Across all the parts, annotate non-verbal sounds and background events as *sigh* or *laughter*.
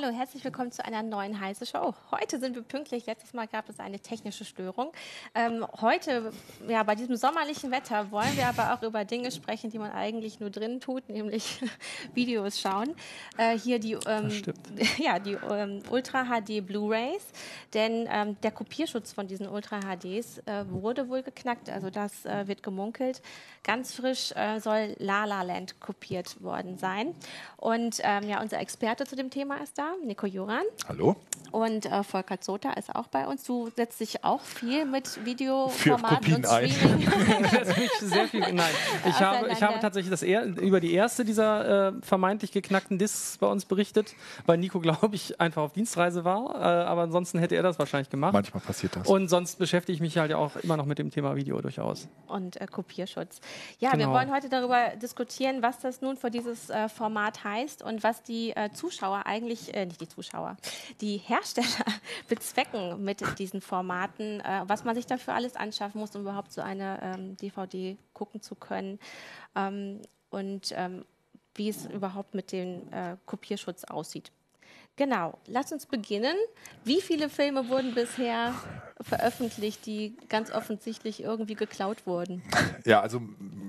Hallo, herzlich willkommen zu einer neuen heiße Show. Heute sind wir pünktlich. Letztes Mal gab es eine technische Störung. Ähm, heute, ja, bei diesem sommerlichen Wetter wollen wir aber auch über Dinge sprechen, die man eigentlich nur drin tut, nämlich *laughs* Videos schauen. Äh, hier die, ähm, *laughs* ja, die ähm, Ultra HD Blu-rays, denn ähm, der Kopierschutz von diesen Ultra HDs äh, wurde wohl geknackt. Also das äh, wird gemunkelt. Ganz frisch äh, soll La La Land kopiert worden sein. Und ähm, ja, unser Experte zu dem Thema ist da, Nico Joran. Hallo. Und äh, Volker Zota ist auch bei uns. Du setzt dich auch viel mit Videoformaten und Streaming. *laughs* sehr viel. Nein, *laughs* ich habe, ich habe tatsächlich das er, über die erste dieser äh, vermeintlich geknackten Discs bei uns berichtet, weil Nico, glaube ich, einfach auf Dienstreise war. Äh, aber ansonsten hätte er das wahrscheinlich gemacht. Manchmal passiert das. Und sonst beschäftige ich mich halt auch immer noch mit dem Thema Video durchaus. Und äh, Kopierschutz. Ja, genau. wir wollen heute darüber diskutieren, was das nun für dieses äh, Format heißt und was die äh, Zuschauer eigentlich eigentlich, äh, nicht die Zuschauer, die Hersteller *laughs* bezwecken mit diesen Formaten, äh, was man sich dafür alles anschaffen muss, um überhaupt so eine ähm, DVD gucken zu können ähm, und ähm, wie es überhaupt mit dem äh, Kopierschutz aussieht. Genau, lass uns beginnen. Wie viele Filme wurden bisher veröffentlicht, die ganz offensichtlich irgendwie geklaut wurden? Ja, also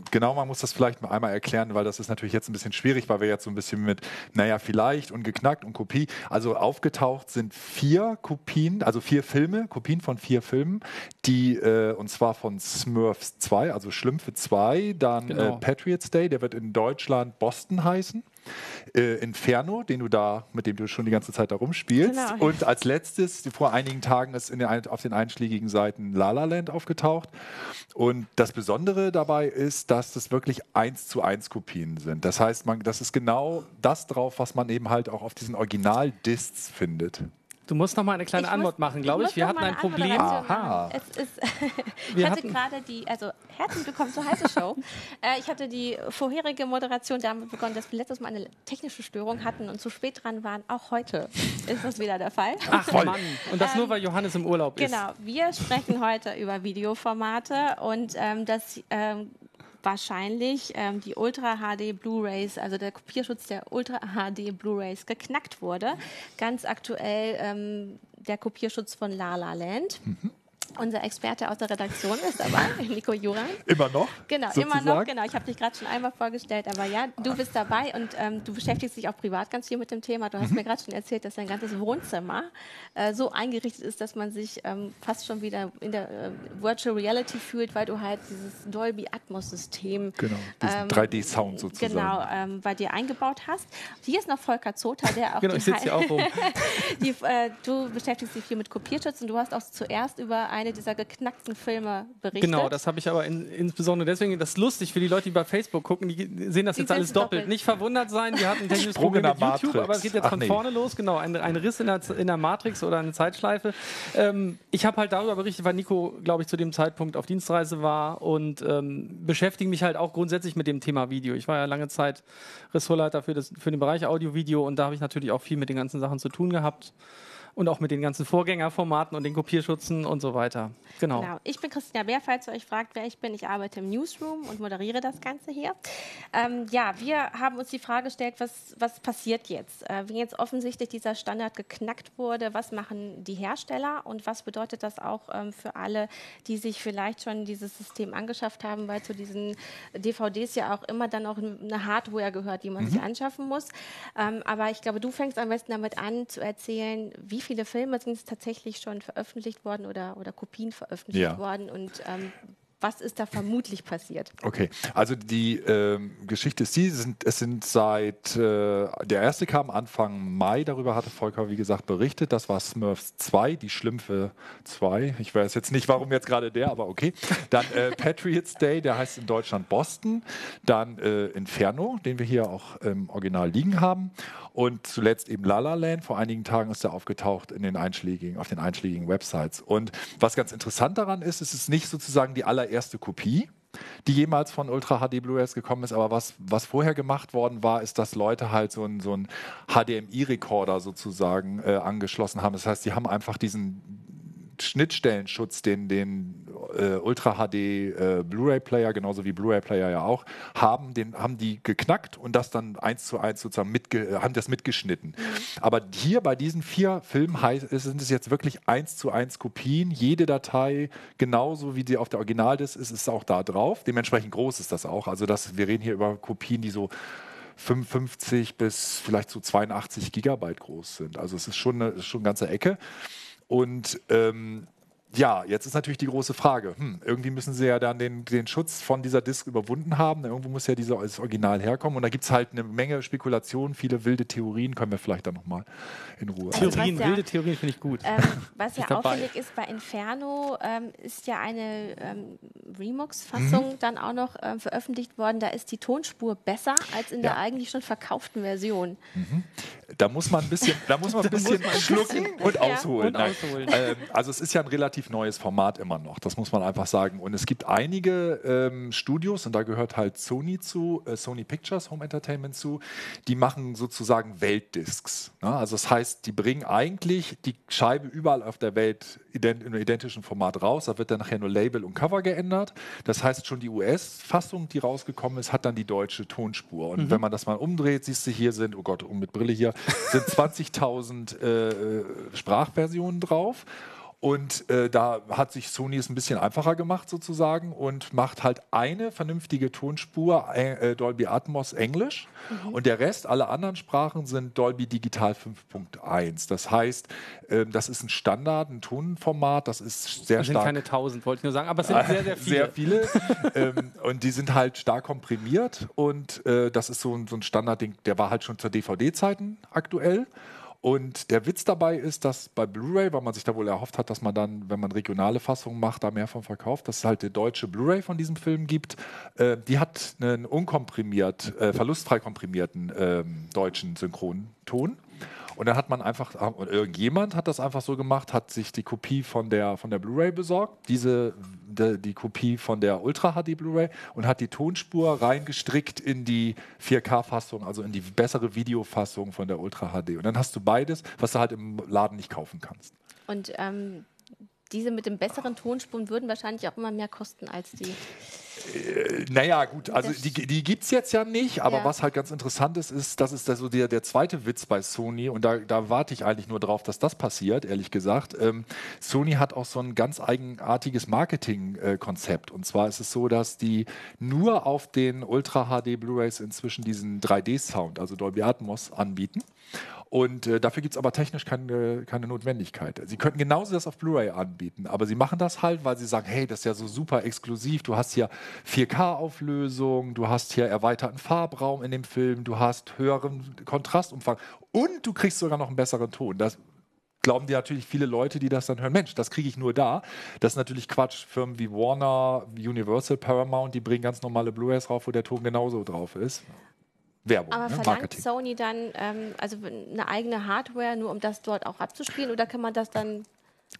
genau, man muss das vielleicht mal einmal erklären, weil das ist natürlich jetzt ein bisschen schwierig, weil wir jetzt so ein bisschen mit, naja, vielleicht und geknackt und Kopie. Also aufgetaucht sind vier Kopien, also vier Filme, Kopien von vier Filmen, die, äh, und zwar von Smurfs 2, also Schlümpfe 2, dann äh, genau. äh, Patriots Day, der wird in Deutschland Boston heißen. Äh, Inferno, den du da, mit dem du schon die ganze Zeit da rumspielst. Genau. Und als letztes, vor einigen Tagen ist den, auf den einschlägigen Seiten La La Land aufgetaucht. Und das Besondere dabei ist, dass das wirklich eins zu eins Kopien sind. Das heißt, man, das ist genau das drauf, was man eben halt auch auf diesen Original-Discs findet. Du musst noch mal eine kleine ich Antwort muss, machen, glaube ich. Wir hatten ein Problem. Aha. Es ist, *laughs* ich hatte gerade die, also herzlich willkommen zur Heiße Show. *laughs* Äh, ich hatte die vorherige Moderation damit begonnen, dass wir letztes Mal eine technische Störung hatten und zu spät dran waren. Auch heute ist das wieder der Fall. Ach Voll. Mann. Und das ähm, nur, weil Johannes im Urlaub ist. Genau. Wir sprechen heute über Videoformate und ähm, das ähm, wahrscheinlich ähm, die Ultra HD Blu-rays, also der Kopierschutz der Ultra HD Blu-rays geknackt wurde. Ganz aktuell ähm, der Kopierschutz von La La Land. Mhm. Unser Experte aus der Redaktion ist dabei, *laughs* Nico Juran. Immer noch? Genau, sozusagen. immer noch. Genau, ich habe dich gerade schon einmal vorgestellt, aber ja, du bist dabei und ähm, du beschäftigst dich auch privat ganz viel mit dem Thema. Du hast mhm. mir gerade schon erzählt, dass dein ganzes Wohnzimmer äh, so eingerichtet ist, dass man sich ähm, fast schon wieder in der äh, Virtual Reality fühlt, weil du halt dieses Dolby Atmos System, genau, diesen ähm, 3D-Sound sozusagen, genau, ähm, bei dir eingebaut hast. Hier ist noch Volker Zota, der auch genau, ich sitze hier auch rum. *laughs* die, äh, du beschäftigst dich viel mit Kopierschutz und du hast auch zuerst über ein eine dieser geknackten Filme berichtet. Genau, das habe ich aber in, insbesondere deswegen, das ist lustig für die Leute, die bei Facebook gucken, die sehen das die jetzt alles doppelt. doppelt. Nicht verwundert sein, wir hatten *laughs* ein technisches Problem mit Matrix. YouTube, aber es geht jetzt Ach, von nee. vorne los, genau, ein, ein Riss in der, in der, Matrix oder eine Zeitschleife. Ähm, ich habe halt darüber berichtet, weil Nico, glaube ich, zu dem Zeitpunkt auf Dienstreise war und ähm, beschäftige mich halt auch grundsätzlich mit dem Thema Video. Ich war ja lange Zeit Ressortleiter für, das, für den Bereich Audio-Video und da habe ich natürlich auch viel mit den ganzen Sachen zu tun gehabt und auch mit den ganzen Vorgängerformaten und den Kopierschutzen und so weiter. Genau. genau. Ich bin Christina Bär, falls ihr euch fragt, wer ich bin. Ich arbeite im Newsroom und moderiere das Ganze hier. Ähm, ja, wir haben uns die Frage gestellt, was, was passiert jetzt? Äh, wenn jetzt offensichtlich dieser Standard geknackt wurde, was machen die Hersteller und was bedeutet das auch ähm, für alle, die sich vielleicht schon dieses System angeschafft haben, weil zu diesen DVDs ja auch immer dann auch eine Hardware gehört, die man mhm. sich anschaffen muss. Ähm, aber ich glaube, du fängst am besten damit an zu erzählen, wie wie viele Filme sind tatsächlich schon veröffentlicht worden oder, oder Kopien veröffentlicht ja. worden und ähm, was ist da vermutlich passiert? Okay, also die ähm, Geschichte ist die, sind, es sind seit, äh, der erste kam Anfang Mai, darüber hatte Volker, wie gesagt, berichtet, das war Smurfs 2, die Schlümpfe 2, ich weiß jetzt nicht, warum jetzt gerade der, aber okay. Dann äh, *laughs* Patriots Day, der heißt in Deutschland Boston, dann äh, Inferno, den wir hier auch im Original liegen haben und zuletzt eben La La Land, vor einigen Tagen ist er aufgetaucht in den einschlägigen, auf den einschlägigen Websites. Und was ganz interessant daran ist, es ist nicht sozusagen die allererste erste Kopie, die jemals von Ultra HD Blu-rays gekommen ist. Aber was, was vorher gemacht worden war, ist, dass Leute halt so einen so HDMI-Rekorder sozusagen äh, angeschlossen haben. Das heißt, die haben einfach diesen Schnittstellenschutz, den, den äh, Ultra HD äh, Blu-ray-Player, genauso wie Blu-ray-Player ja auch, haben, den, haben die geknackt und das dann eins zu eins sozusagen mitge haben das mitgeschnitten. Mhm. Aber hier bei diesen vier Filmen sind es jetzt wirklich eins zu eins Kopien. Jede Datei, genauso wie sie auf der Originaldisk ist, ist auch da drauf. Dementsprechend groß ist das auch. Also das, wir reden hier über Kopien, die so 55 bis vielleicht so 82 Gigabyte groß sind. Also es ist schon eine, schon eine ganze Ecke. Und ähm, ja, jetzt ist natürlich die große Frage. Hm, irgendwie müssen sie ja dann den, den Schutz von dieser Disk überwunden haben. Irgendwo muss ja dieses Original herkommen. Und da gibt es halt eine Menge Spekulationen, viele wilde Theorien. Können wir vielleicht dann nochmal in Ruhe. Also Theorien, ja, wilde Theorien finde ich gut. Ähm, was *laughs* ja auffällig ist bei Inferno, ähm, ist ja eine ähm, Remux-Fassung mhm. dann auch noch ähm, veröffentlicht worden. Da ist die Tonspur besser als in ja. der eigentlich schon verkauften Version. Mhm. Da muss man ein bisschen, da muss man ein *laughs* bisschen schlucken *laughs* und ja. ausholen. Und ausholen. Ähm, also es ist ja ein relativ relativ neues Format immer noch, das muss man einfach sagen. Und es gibt einige ähm, Studios, und da gehört halt Sony zu, äh, Sony Pictures Home Entertainment zu, die machen sozusagen Weltdiscs. Ne? Also das heißt, die bringen eigentlich die Scheibe überall auf der Welt ident in einem identischen Format raus. Da wird dann nachher nur Label und Cover geändert. Das heißt, schon die US-Fassung, die rausgekommen ist, hat dann die deutsche Tonspur. Und mhm. wenn man das mal umdreht, siehst du, hier sind, oh Gott, um mit Brille hier, sind *laughs* 20.000 äh, äh, Sprachversionen drauf. Und äh, da hat sich Sony es ein bisschen einfacher gemacht sozusagen und macht halt eine vernünftige Tonspur äh, Dolby Atmos Englisch mhm. und der Rest, alle anderen Sprachen sind Dolby Digital 5.1. Das heißt, äh, das ist ein Standard, ein Tonformat, das ist sehr das sind stark. keine tausend, wollte ich nur sagen, aber es sind sehr, sehr *laughs* viele. Sehr viele ähm, und die sind halt stark komprimiert und äh, das ist so ein, so ein Standardding, der war halt schon zur DVD-Zeiten aktuell. Und der Witz dabei ist, dass bei Blu-ray, weil man sich da wohl erhofft hat, dass man dann, wenn man regionale Fassungen macht, da mehr von verkauft, dass es halt die deutsche Blu-ray von diesem Film gibt. Äh, die hat einen unkomprimiert, äh, verlustfrei komprimierten äh, deutschen Synchronton. Und dann hat man einfach, irgendjemand hat das einfach so gemacht, hat sich die Kopie von der, von der Blu-ray besorgt, diese, de, die Kopie von der Ultra HD Blu-ray und hat die Tonspur reingestrickt in die 4K-Fassung, also in die bessere Videofassung von der Ultra HD. Und dann hast du beides, was du halt im Laden nicht kaufen kannst. Und ähm, diese mit den besseren Tonspuren würden wahrscheinlich auch immer mehr kosten als die. Äh, naja, gut, also die, die gibt es jetzt ja nicht, aber ja. was halt ganz interessant ist, ist, das ist so der, der zweite Witz bei Sony und da, da warte ich eigentlich nur drauf, dass das passiert, ehrlich gesagt. Ähm, Sony hat auch so ein ganz eigenartiges Marketingkonzept äh, und zwar ist es so, dass die nur auf den Ultra HD Blu-rays inzwischen diesen 3D-Sound, also Dolby Atmos, anbieten. Und äh, dafür gibt es aber technisch keine, keine Notwendigkeit. Sie könnten genauso das auf Blu-ray anbieten, aber sie machen das halt, weil sie sagen, hey, das ist ja so super exklusiv. Du hast hier 4K-Auflösung, du hast hier erweiterten Farbraum in dem Film, du hast höheren Kontrastumfang und du kriegst sogar noch einen besseren Ton. Das glauben dir natürlich viele Leute, die das dann hören, Mensch, das kriege ich nur da. Das ist natürlich Quatsch. Firmen wie Warner, Universal, Paramount, die bringen ganz normale Blu-rays rauf, wo der Ton genauso drauf ist. Werbung. Aber ne? verlangt Marketing. Sony dann ähm, also eine eigene Hardware, nur um das dort auch abzuspielen, oder kann man das dann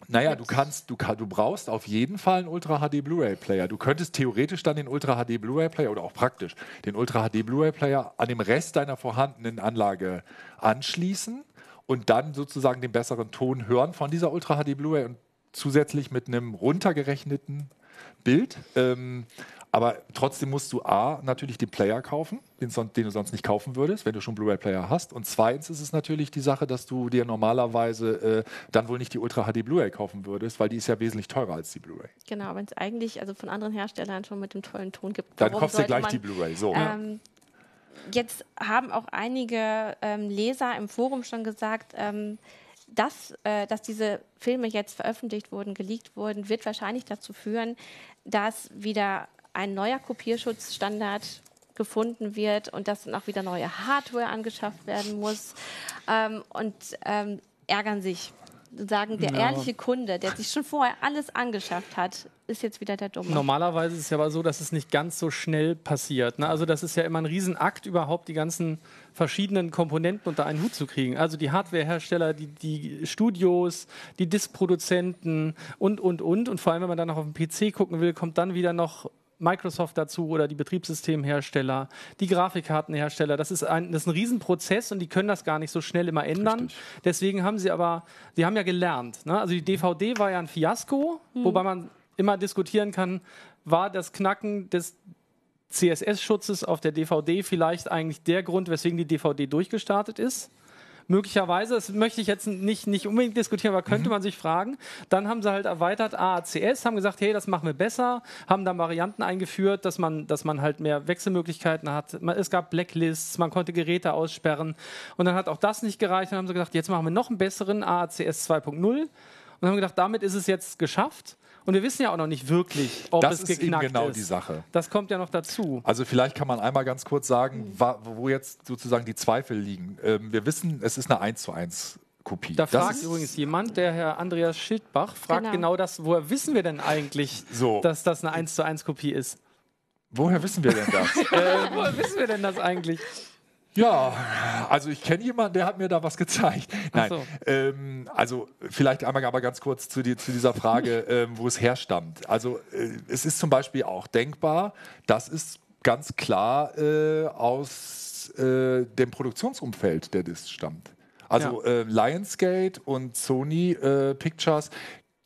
naja, du kannst, du, du brauchst auf jeden Fall einen Ultra HD Blu-ray Player. Du könntest theoretisch dann den Ultra HD Blu-ray Player oder auch praktisch den Ultra HD Blu-ray Player an dem Rest deiner vorhandenen Anlage anschließen und dann sozusagen den besseren Ton hören von dieser Ultra HD Blu-ray und zusätzlich mit einem runtergerechneten Bild. Ähm, aber trotzdem musst du A, natürlich den Player kaufen, den, den du sonst nicht kaufen würdest, wenn du schon Blu-ray-Player hast. Und zweitens ist es natürlich die Sache, dass du dir normalerweise äh, dann wohl nicht die Ultra HD Blu-ray kaufen würdest, weil die ist ja wesentlich teurer als die Blu-ray. Genau, wenn es eigentlich also von anderen Herstellern schon mit dem tollen Ton gibt. Dann kaufst du gleich man, die Blu-ray. So. Ähm, jetzt haben auch einige ähm, Leser im Forum schon gesagt, ähm, dass, äh, dass diese Filme jetzt veröffentlicht wurden, geleakt wurden, wird wahrscheinlich dazu führen, dass wieder ein neuer Kopierschutzstandard gefunden wird und dass dann auch wieder neue Hardware angeschafft werden muss ähm, und ähm, ärgern sich. Sagen, der ja. ehrliche Kunde, der sich schon vorher alles angeschafft hat, ist jetzt wieder der Dumme. Normalerweise ist es ja aber so, dass es nicht ganz so schnell passiert. Ne? Also das ist ja immer ein Riesenakt, überhaupt die ganzen verschiedenen Komponenten unter einen Hut zu kriegen. Also die Hardwarehersteller, die, die Studios, die Diskproduzenten und, und, und. Und vor allem, wenn man dann noch auf dem PC gucken will, kommt dann wieder noch Microsoft dazu oder die Betriebssystemhersteller, die Grafikkartenhersteller. Das ist ein, das ist ein Riesenprozess und die können das gar nicht so schnell immer ändern. Richtig. Deswegen haben sie aber, sie haben ja gelernt. Ne? Also die DVD war ja ein Fiasko, mhm. wobei man immer diskutieren kann, war das Knacken des CSS-Schutzes auf der DVD vielleicht eigentlich der Grund, weswegen die DVD durchgestartet ist? Möglicherweise, das möchte ich jetzt nicht, nicht unbedingt diskutieren, aber könnte mhm. man sich fragen. Dann haben sie halt erweitert AACS, haben gesagt, hey, das machen wir besser, haben dann Varianten eingeführt, dass man, dass man halt mehr Wechselmöglichkeiten hat. Es gab Blacklists, man konnte Geräte aussperren und dann hat auch das nicht gereicht. Dann haben sie gesagt, jetzt machen wir noch einen besseren AACS 2.0 und haben gedacht, damit ist es jetzt geschafft. Und wir wissen ja auch noch nicht wirklich, ob das es geknackt ist. Das ist genau die Sache. Das kommt ja noch dazu. Also vielleicht kann man einmal ganz kurz sagen, wo jetzt sozusagen die Zweifel liegen. Ähm, wir wissen, es ist eine 1 zu 1 Kopie. Da das fragt übrigens jemand, der Herr Andreas Schildbach, fragt genau, genau das, woher wissen wir denn eigentlich, so. dass das eine 1 zu 1 Kopie ist? Woher wissen wir denn das? *laughs* äh, woher wissen wir denn das eigentlich? Ja, also ich kenne jemanden, der hat mir da was gezeigt. Nein, so. ähm, also vielleicht einmal aber ganz kurz zu, die, zu dieser Frage, *laughs* ähm, wo es herstammt. Also äh, es ist zum Beispiel auch denkbar, dass es ganz klar äh, aus äh, dem Produktionsumfeld der Disc stammt. Also ja. Äh, Lionsgate und Sony äh, Pictures,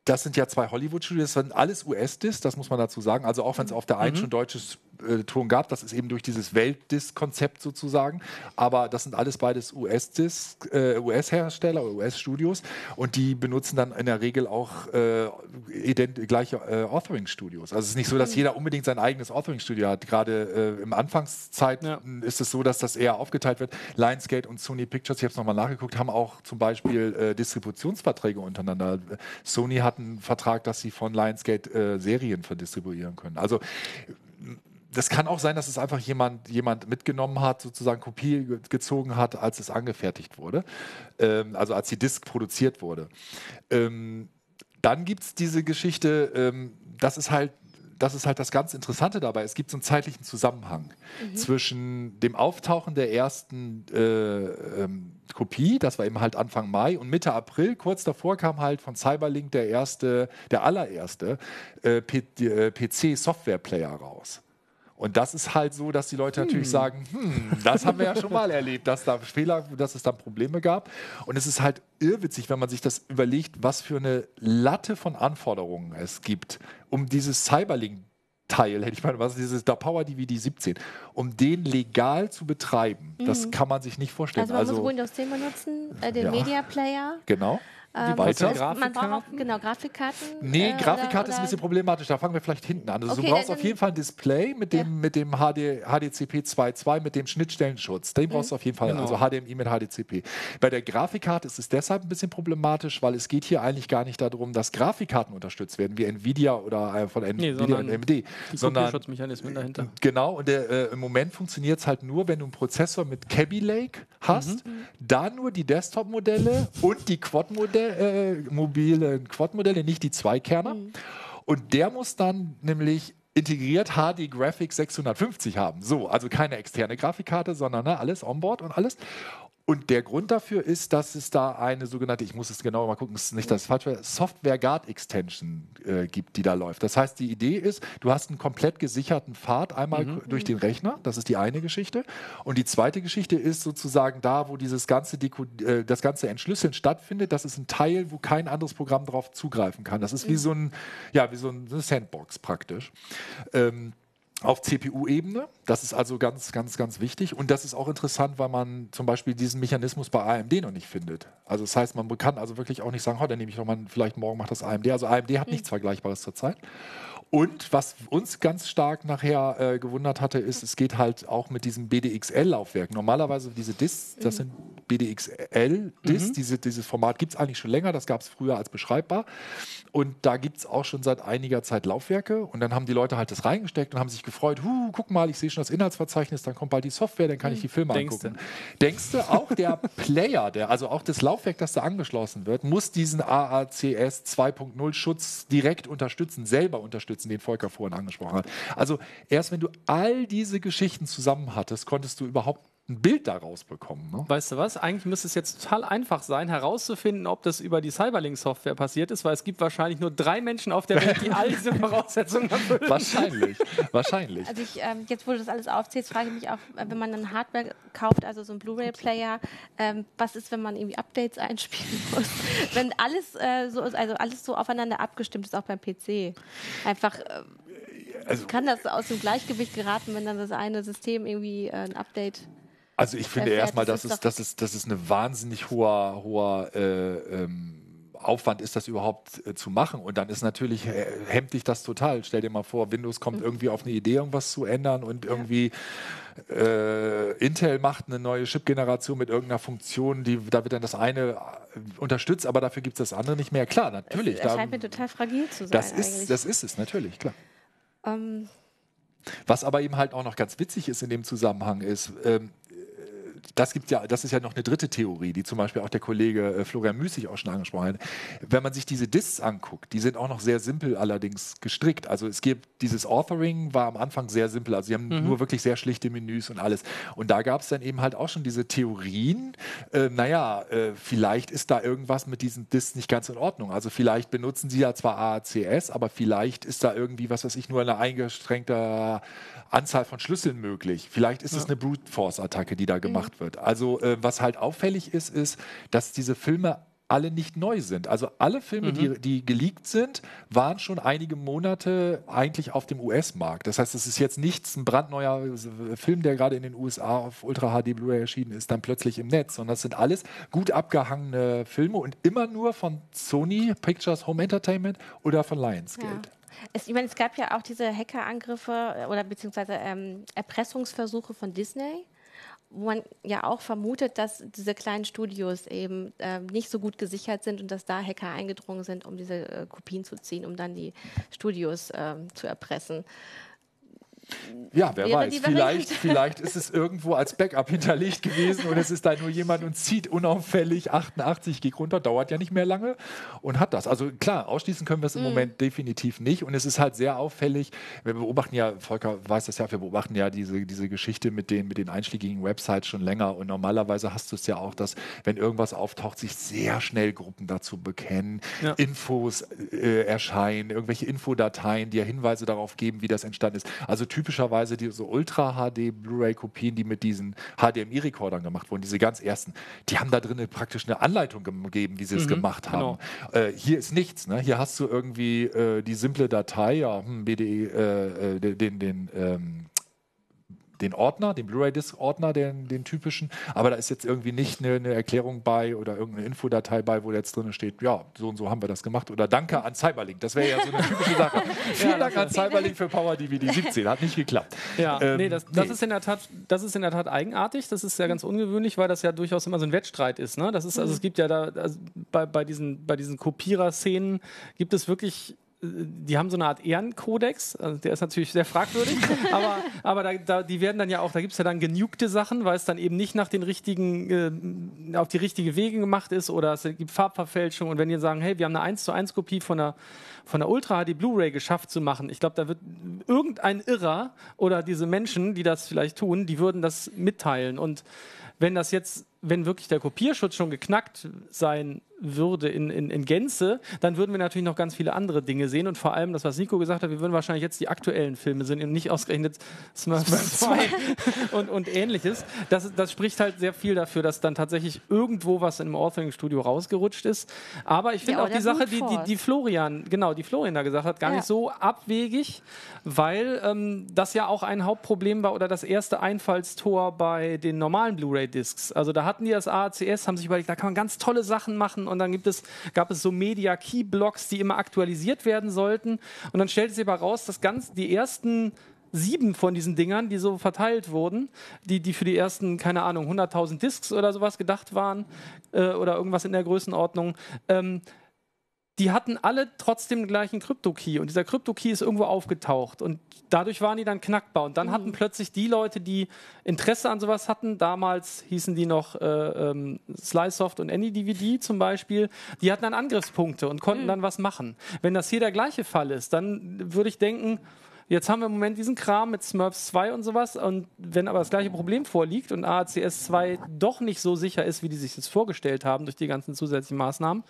das sind ja zwei Hollywood-Studios, das sind alles US-Discs, das muss man dazu sagen. Also auch wenn es mhm. auf der einen mhm. schon deutsches äh, Ton gab. Das ist eben durch dieses Weltdisk-Konzept sozusagen. Aber das sind alles beides US-Disc, äh, US-Hersteller oder US-Studios und die benutzen dann in der Regel auch äh, gleiche äh, Authoring-Studios. Also es ist nicht so, dass mhm. jeder unbedingt sein eigenes Authoring-Studio hat. Gerade äh, im Anfangszeit ja. ist es so, dass das eher aufgeteilt wird. Lionsgate und Sony Pictures, ich habe es nochmal nachgeguckt, haben auch zum Beispiel äh, Distributionsverträge untereinander. Sony hat einen Vertrag, dass sie von Lionsgate Serien verdistribuieren können. Also das kann auch sein, dass es einfach jemand, jemand mitgenommen hat, sozusagen Kopie gezogen hat, als es angefertigt wurde, ähm, also als die Disk produziert wurde. Ähm, dann gibt es diese Geschichte, ähm, das ist halt das ist halt das ganz Interessante dabei. Es gibt so einen zeitlichen Zusammenhang mhm. zwischen dem Auftauchen der ersten äh, ähm, Kopie, das war eben halt Anfang Mai, und Mitte April, kurz davor, kam halt von Cyberlink der erste, der allererste äh, PC-Software-Player äh, raus. Und das ist halt so, dass die Leute hm. natürlich sagen, hm, das haben wir ja schon mal erlebt, dass da Fehler, dass es dann Probleme gab. Und es ist halt irrwitzig, wenn man sich das überlegt, was für eine Latte von Anforderungen es gibt, um dieses Cyberlink Teil, hätte ich mal, was ist dieses da Power DVD 17, um den legal zu betreiben, mhm. das kann man sich nicht vorstellen. Also man also, muss Windows 10 benutzen, äh, den ja, Media Player. Genau. Ähm, weiter? Man braucht auch, genau, Grafikkarten. Nee, äh, Grafikkarte ist ein bisschen problematisch. Da fangen wir vielleicht hinten an. Also okay, du brauchst auf jeden Fall ein Display mit dem, ja. mit dem HD, HDCP 2.2, mit dem Schnittstellenschutz. Den mhm. brauchst du auf jeden Fall. Genau. Also HDMI mit HDCP. Bei der Grafikkarte ist es deshalb ein bisschen problematisch, weil es geht hier eigentlich gar nicht darum, dass Grafikkarten unterstützt werden, wie Nvidia oder äh, von nee, Nvidia und AMD. Die sondern Schutzmechanismen dahinter. Genau, und der, äh, im Moment funktioniert es halt nur, wenn du einen Prozessor mit Kaby Lake hast, mhm. da nur die Desktop-Modelle und die Quad-Modelle äh, mobile Quad-Modelle, nicht die Zweikerner. Mhm. Und der muss dann nämlich integriert HD Graphics 650 haben. So, also keine externe Grafikkarte, sondern ne, alles onboard und alles. Und der Grund dafür ist, dass es da eine sogenannte, ich muss es genau mal gucken, es ist nicht das falsche, Software Guard Extension äh, gibt, die da läuft. Das heißt, die Idee ist, du hast einen komplett gesicherten Pfad einmal mhm. durch den Rechner. Das ist die eine Geschichte. Und die zweite Geschichte ist sozusagen da, wo dieses ganze Deko äh, das ganze Entschlüsseln stattfindet. Das ist ein Teil, wo kein anderes Programm darauf zugreifen kann. Das ist wie mhm. so ein, ja, wie so ein Sandbox praktisch. Ähm, auf CPU-Ebene. Das ist also ganz, ganz, ganz wichtig. Und das ist auch interessant, weil man zum Beispiel diesen Mechanismus bei AMD noch nicht findet. Also das heißt, man kann also wirklich auch nicht sagen, oh, dann nehme ich doch mal, vielleicht morgen macht das AMD. Also AMD hat mhm. nichts Vergleichbares zurzeit. Und was uns ganz stark nachher äh, gewundert hatte, ist, es geht halt auch mit diesem BDXL-Laufwerk. Normalerweise diese Discs, das sind BDXL-Discs, mhm. diese, dieses Format gibt es eigentlich schon länger, das gab es früher als beschreibbar. Und da gibt es auch schon seit einiger Zeit Laufwerke. Und dann haben die Leute halt das reingesteckt und haben sich gefreut, huh, guck mal, ich sehe schon das Inhaltsverzeichnis, dann kommt bald die Software, dann kann ich die Filme Denkste. angucken. Denkst du, auch der *laughs* Player, der, also auch das Laufwerk, das da angeschlossen wird, muss diesen AACS 2.0 Schutz direkt unterstützen, selber unterstützen? Nutzen, den Volker vorhin angesprochen hat. Also erst wenn du all diese Geschichten zusammen hattest, konntest du überhaupt ein Bild daraus bekommen. Ne? Weißt du was? Eigentlich müsste es jetzt total einfach sein, herauszufinden, ob das über die Cyberlink-Software passiert ist, weil es gibt wahrscheinlich nur drei Menschen auf der Welt, die all diese *laughs* Voraussetzungen erfüllen. Wahrscheinlich, wahrscheinlich. Also ich, ähm, jetzt, wo du das alles aufzählst, frage ich mich auch, äh, wenn man dann Hardware kauft, also so ein Blu-ray-Player, ähm, was ist, wenn man irgendwie Updates *laughs* einspielen muss? wenn alles äh, so ist, also alles so aufeinander abgestimmt ist, auch beim PC. Einfach. Äh, also, kann das aus dem Gleichgewicht geraten, wenn dann das eine System irgendwie äh, ein Update also ich finde erstmal, dass es, dass, es, dass es eine wahnsinnig hoher, hoher äh, ähm, Aufwand ist, das überhaupt äh, zu machen. Und dann ist natürlich, äh, hemmt dich das total. Stell dir mal vor, Windows kommt mhm. irgendwie auf eine Idee, irgendwas zu ändern und irgendwie äh, Intel macht eine neue Chip-Generation mit irgendeiner Funktion, die, da wird dann das eine äh, unterstützt, aber dafür gibt es das andere nicht mehr. Klar, natürlich. Das scheint mir total fragil zu sein. Das ist, das ist es, natürlich, klar. Ähm. Was aber eben halt auch noch ganz witzig ist in dem Zusammenhang ist, ähm, das gibt ja, das ist ja noch eine dritte Theorie, die zum Beispiel auch der Kollege äh, Florian Müßig auch schon angesprochen hat. Wenn man sich diese Discs anguckt, die sind auch noch sehr simpel allerdings gestrickt. Also es gibt dieses Authoring war am Anfang sehr simpel. Also sie haben mhm. nur wirklich sehr schlichte Menüs und alles. Und da gab es dann eben halt auch schon diese Theorien. Äh, naja, äh, vielleicht ist da irgendwas mit diesen Discs nicht ganz in Ordnung. Also vielleicht benutzen sie ja zwar AACS, aber vielleicht ist da irgendwie was, was ich nur eine eingeschränkte Anzahl von Schlüsseln möglich. Vielleicht ist ja. es eine Brute Force Attacke, die da gemacht mhm. wird. Also äh, was halt auffällig ist, ist, dass diese Filme alle nicht neu sind. Also alle Filme, mhm. die, die geleakt sind, waren schon einige Monate eigentlich auf dem US-Markt. Das heißt, es ist jetzt nichts, ein brandneuer Film, der gerade in den USA auf Ultra HD Blu-ray erschienen ist, dann plötzlich im Netz, sondern das sind alles gut abgehangene Filme und immer nur von Sony Pictures Home Entertainment oder von Lionsgate. Ja. Es, ich meine, es gab ja auch diese Hackerangriffe äh, oder beziehungsweise ähm, Erpressungsversuche von Disney, wo man ja auch vermutet, dass diese kleinen Studios eben äh, nicht so gut gesichert sind und dass da Hacker eingedrungen sind, um diese äh, Kopien zu ziehen, um dann die Studios ähm, zu erpressen. Ja, wer weiß. Vielleicht, vielleicht ist es irgendwo als Backup hinterlegt gewesen und es ist da nur jemand und zieht unauffällig 88 Gig runter, dauert ja nicht mehr lange und hat das. Also klar, ausschließen können wir es im mm. Moment definitiv nicht und es ist halt sehr auffällig. Wir beobachten ja, Volker weiß das ja, wir beobachten ja diese, diese Geschichte mit den, mit den einschlägigen Websites schon länger und normalerweise hast du es ja auch, dass wenn irgendwas auftaucht, sich sehr schnell Gruppen dazu bekennen, ja. Infos äh, erscheinen, irgendwelche Infodateien, die ja Hinweise darauf geben, wie das entstanden ist. Also typischerweise diese so Ultra-HD Blu-ray-Kopien, die mit diesen HDMI-Rekordern gemacht wurden, diese ganz ersten, die haben da drin praktisch eine Anleitung gegeben, wie sie es mhm, gemacht haben. Genau. Äh, hier ist nichts. Ne? Hier hast du irgendwie äh, die simple Datei, ja, hm, BDE, äh, äh den, den ähm, den Ordner, den Blu-ray-Disc-Ordner, den, den, typischen, aber da ist jetzt irgendwie nicht eine, eine, Erklärung bei oder irgendeine Infodatei bei, wo jetzt drin steht, ja, so und so haben wir das gemacht oder Danke an Cyberlink. Das wäre ja so eine typische *laughs* Sache. Vielen Dank an Cyberlink für Power DVD 17, *laughs* hat nicht geklappt. Ja, ähm, nee, das, das nee. Ist in der Tat, das ist in der Tat eigenartig, das ist ja ganz ungewöhnlich, weil das ja durchaus immer so ein Wettstreit ist. Ne? Das ist, also es gibt ja da, also bei, bei diesen, bei diesen Kopierer-Szenen gibt es wirklich die haben so eine Art Ehrenkodex, also der ist natürlich sehr fragwürdig, *laughs* aber, aber da, da, die werden dann ja auch, da gibt es ja dann genugte Sachen, weil es dann eben nicht nach den richtigen, äh, auf die richtige Wege gemacht ist oder es gibt Farbverfälschung. Und wenn die sagen, hey, wir haben eine 1 zu 1 Kopie von der, von der Ultra HD Blu-ray geschafft zu machen, ich glaube, da wird irgendein Irrer oder diese Menschen, die das vielleicht tun, die würden das mitteilen. Und wenn das jetzt wenn wirklich der Kopierschutz schon geknackt sein würde in, in, in Gänze, dann würden wir natürlich noch ganz viele andere Dinge sehen und vor allem das, was Nico gesagt hat, wir würden wahrscheinlich jetzt die aktuellen Filme sehen und nicht ausgerechnet Smurfs 2 *laughs* und, und ähnliches. Das, das spricht halt sehr viel dafür, dass dann tatsächlich irgendwo was im Authoring-Studio rausgerutscht ist. Aber ich finde ja, auch die Sache, die, die, die, Florian, genau, die Florian da gesagt hat, gar ja. nicht so abwegig, weil ähm, das ja auch ein Hauptproblem war oder das erste Einfallstor bei den normalen Blu-ray-Discs. Also da hatten die das AACS, haben sich überlegt, da kann man ganz tolle Sachen machen und dann gibt es, gab es so Media Key Blocks, die immer aktualisiert werden sollten. Und dann stellte sich aber raus, dass ganz die ersten sieben von diesen Dingern, die so verteilt wurden, die, die für die ersten, keine Ahnung, 100.000 Discs oder sowas gedacht waren äh, oder irgendwas in der Größenordnung, ähm, die hatten alle trotzdem den gleichen Krypto-Key und dieser Krypto-Key ist irgendwo aufgetaucht und dadurch waren die dann knackbar und dann mhm. hatten plötzlich die Leute, die Interesse an sowas hatten, damals hießen die noch äh, ähm, Slicesoft und AnyDVD zum Beispiel, die hatten dann Angriffspunkte und konnten mhm. dann was machen. Wenn das hier der gleiche Fall ist, dann würde ich denken, Jetzt haben wir im Moment diesen Kram mit Smurfs 2 und sowas. Und wenn aber das gleiche Problem vorliegt und AACS 2 doch nicht so sicher ist, wie die sich das vorgestellt haben durch die ganzen zusätzlichen Maßnahmen,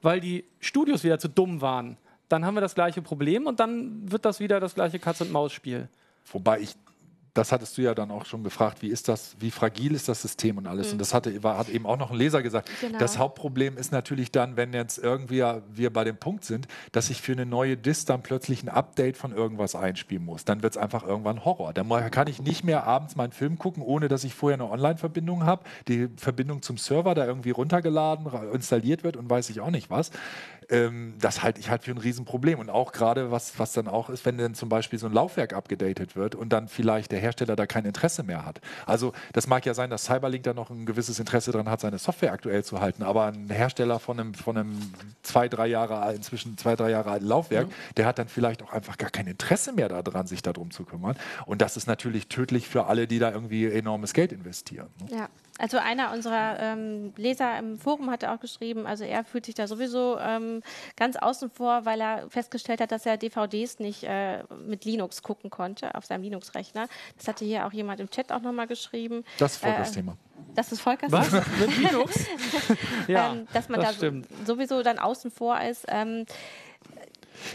weil die Studios wieder zu dumm waren, dann haben wir das gleiche Problem und dann wird das wieder das gleiche Katz-und-Maus-Spiel. Wobei ich das hattest du ja dann auch schon gefragt, wie ist das, wie fragil ist das System und alles. Mhm. Und das hatte, war, hat eben auch noch ein Leser gesagt. Genau. Das Hauptproblem ist natürlich dann, wenn jetzt irgendwie wir bei dem Punkt sind, dass ich für eine neue Disk dann plötzlich ein Update von irgendwas einspielen muss. Dann wird es einfach irgendwann Horror. Dann kann ich nicht mehr abends meinen Film gucken, ohne dass ich vorher eine Online-Verbindung habe, die Verbindung zum Server da irgendwie runtergeladen, installiert wird und weiß ich auch nicht was ähm, das halte ich halt für ein Riesenproblem. Und auch gerade, was, was dann auch ist, wenn dann zum Beispiel so ein Laufwerk abgedatet wird und dann vielleicht der Hersteller da kein Interesse mehr hat. Also das mag ja sein, dass Cyberlink da noch ein gewisses Interesse daran hat, seine Software aktuell zu halten, aber ein Hersteller von einem, von einem zwei, drei Jahre inzwischen zwei, drei Jahre alten Laufwerk, mhm. der hat dann vielleicht auch einfach gar kein Interesse mehr daran, sich darum zu kümmern. Und das ist natürlich tödlich für alle, die da irgendwie enormes Geld investieren. Ne? Ja. Also einer unserer ähm, Leser im Forum hatte auch geschrieben, also er fühlt sich da sowieso ähm, ganz außen vor, weil er festgestellt hat, dass er DVDs nicht äh, mit Linux gucken konnte auf seinem Linux-Rechner. Das hatte hier auch jemand im Chat auch nochmal geschrieben. Das ist Volkers äh, Thema. Das ist Volkers Was? mit Linux? *laughs* ja, ähm, dass man da stimmt. sowieso dann außen vor ist. Ähm,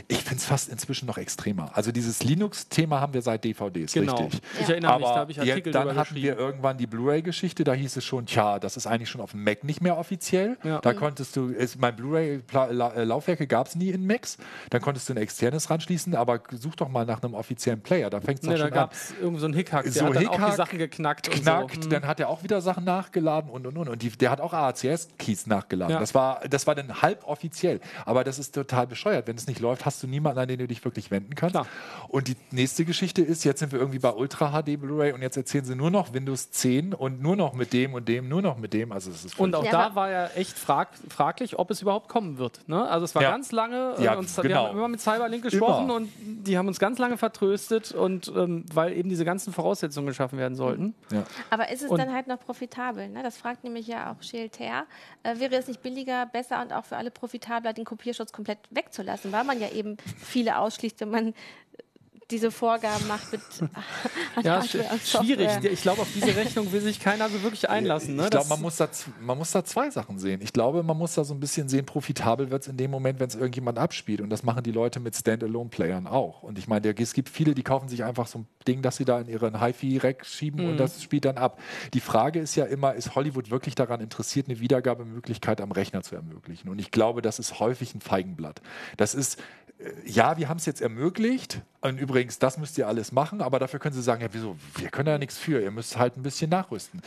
ich finde es fast inzwischen noch extremer. Also dieses Linux-Thema haben wir seit DVDs, genau. richtig. Ich erinnere Aber mich, da habe ich Artikel ja, Dann hatten wir irgendwann die Blu-ray-Geschichte, da hieß es schon, tja, das ist eigentlich schon auf dem Mac nicht mehr offiziell. Ja. Da mhm. konntest du, ist, mein Blu-ray-Laufwerke gab es nie in Macs, dann konntest du ein externes ranschließen, aber such doch mal nach einem offiziellen Player, da fängt es nee, schon da gab es irgendwie so einen Hickhack, der so hat dann Hickhack, auch die Sachen geknackt. Knackt, und so. dann hat er auch wieder Sachen nachgeladen und und und. Und die, der hat auch AACS-Keys nachgeladen. Ja. Das, war, das war dann halb offiziell. Aber das ist total bescheuert. Wenn es nicht läuft, hast du niemanden, an den du dich wirklich wenden kannst. Klar. Und die nächste Geschichte ist, jetzt sind wir irgendwie bei Ultra HD Blu-ray und jetzt erzählen sie nur noch Windows 10 und nur noch mit dem und dem, nur noch mit dem. Also es ist und auch ja, da war ja echt frag, fraglich, ob es überhaupt kommen wird. Ne? Also es war ja. ganz lange, äh, ja, uns, genau. wir haben immer mit Cyberlink gesprochen immer. und die haben uns ganz lange vertröstet und ähm, weil eben diese ganzen Voraussetzungen geschaffen werden sollten. Ja. Aber ist es und dann halt noch profitabel? Ne? Das fragt nämlich ja auch Shelter. Äh, wäre es nicht billiger, besser und auch für alle profitabler, den Kopierschutz komplett wegzulassen, weil man ja eben viele ausschließt, wenn man diese Vorgaben macht mit *laughs* *laughs* Ja, schwierig. Ich glaube, auf diese Rechnung will sich keiner so wirklich einlassen. Ne? Ich glaube, man, muss da, man muss da zwei Sachen sehen. Ich glaube, man muss da so ein bisschen sehen, profitabel wird es in dem Moment, wenn es irgendjemand abspielt. Und das machen die Leute mit Standalone-Playern auch. Und ich meine, es gibt viele, die kaufen sich einfach so ein Ding, das sie da in ihren HiFi-Rack schieben mhm. und das spielt dann ab. Die Frage ist ja immer, ist Hollywood wirklich daran interessiert, eine Wiedergabemöglichkeit am Rechner zu ermöglichen? Und ich glaube, das ist häufig ein Feigenblatt. Das ist ja, wir haben es jetzt ermöglicht. Und übrigens, das müsst ihr alles machen, aber dafür können sie sagen, ja, wieso? Wir können da nichts für. Ihr müsst halt ein bisschen nachrüsten.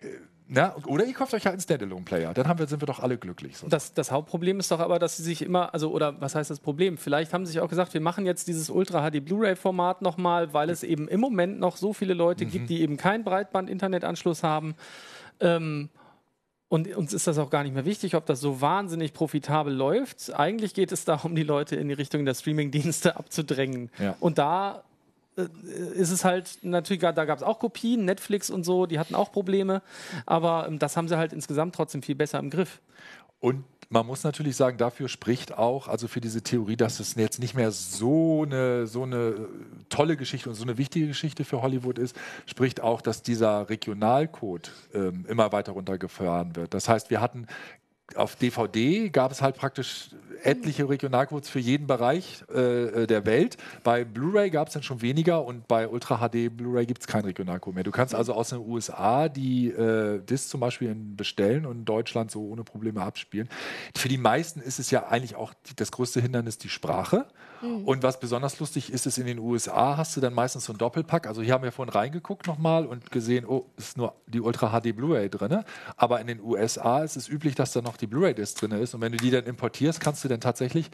Äh, na, oder ihr kauft euch halt einen Standalone-Player. Dann haben wir, sind wir doch alle glücklich. Das, das, Hauptproblem ist doch aber, dass sie sich immer, also, oder was heißt das Problem? Vielleicht haben sie sich auch gesagt, wir machen jetzt dieses Ultra-HD Blu-ray-Format nochmal, weil es eben im Moment noch so viele Leute mhm. gibt, die eben keinen Breitband-Internetanschluss haben. Ähm, und uns ist das auch gar nicht mehr wichtig, ob das so wahnsinnig profitabel läuft. Eigentlich geht es darum, die Leute in die Richtung der Streaming-Dienste abzudrängen. Ja. Und da äh, ist es halt natürlich, da gab es auch Kopien, Netflix und so, die hatten auch Probleme, aber ähm, das haben sie halt insgesamt trotzdem viel besser im Griff. Und man muss natürlich sagen, dafür spricht auch, also für diese Theorie, dass es jetzt nicht mehr so eine, so eine tolle Geschichte und so eine wichtige Geschichte für Hollywood ist, spricht auch, dass dieser Regionalcode ähm, immer weiter runtergefahren wird. Das heißt, wir hatten auf DVD gab es halt praktisch etliche Regionalcodes für jeden Bereich äh, der Welt. Bei Blu-ray gab es dann schon weniger und bei Ultra HD Blu-ray gibt es keinen Regionalcode mehr. Du kannst also aus den USA die äh, Discs zum Beispiel bestellen und in Deutschland so ohne Probleme abspielen. Für die meisten ist es ja eigentlich auch die, das größte Hindernis die Sprache. Mhm. Und was besonders lustig ist, ist in den USA hast du dann meistens so ein Doppelpack. Also hier haben wir vorhin reingeguckt nochmal und gesehen, oh, ist nur die Ultra HD Blu-ray drin. Aber in den USA ist es üblich, dass da noch die Blu-ray-Disc drin ist. Und wenn du die dann importierst, kannst du dann tatsächlich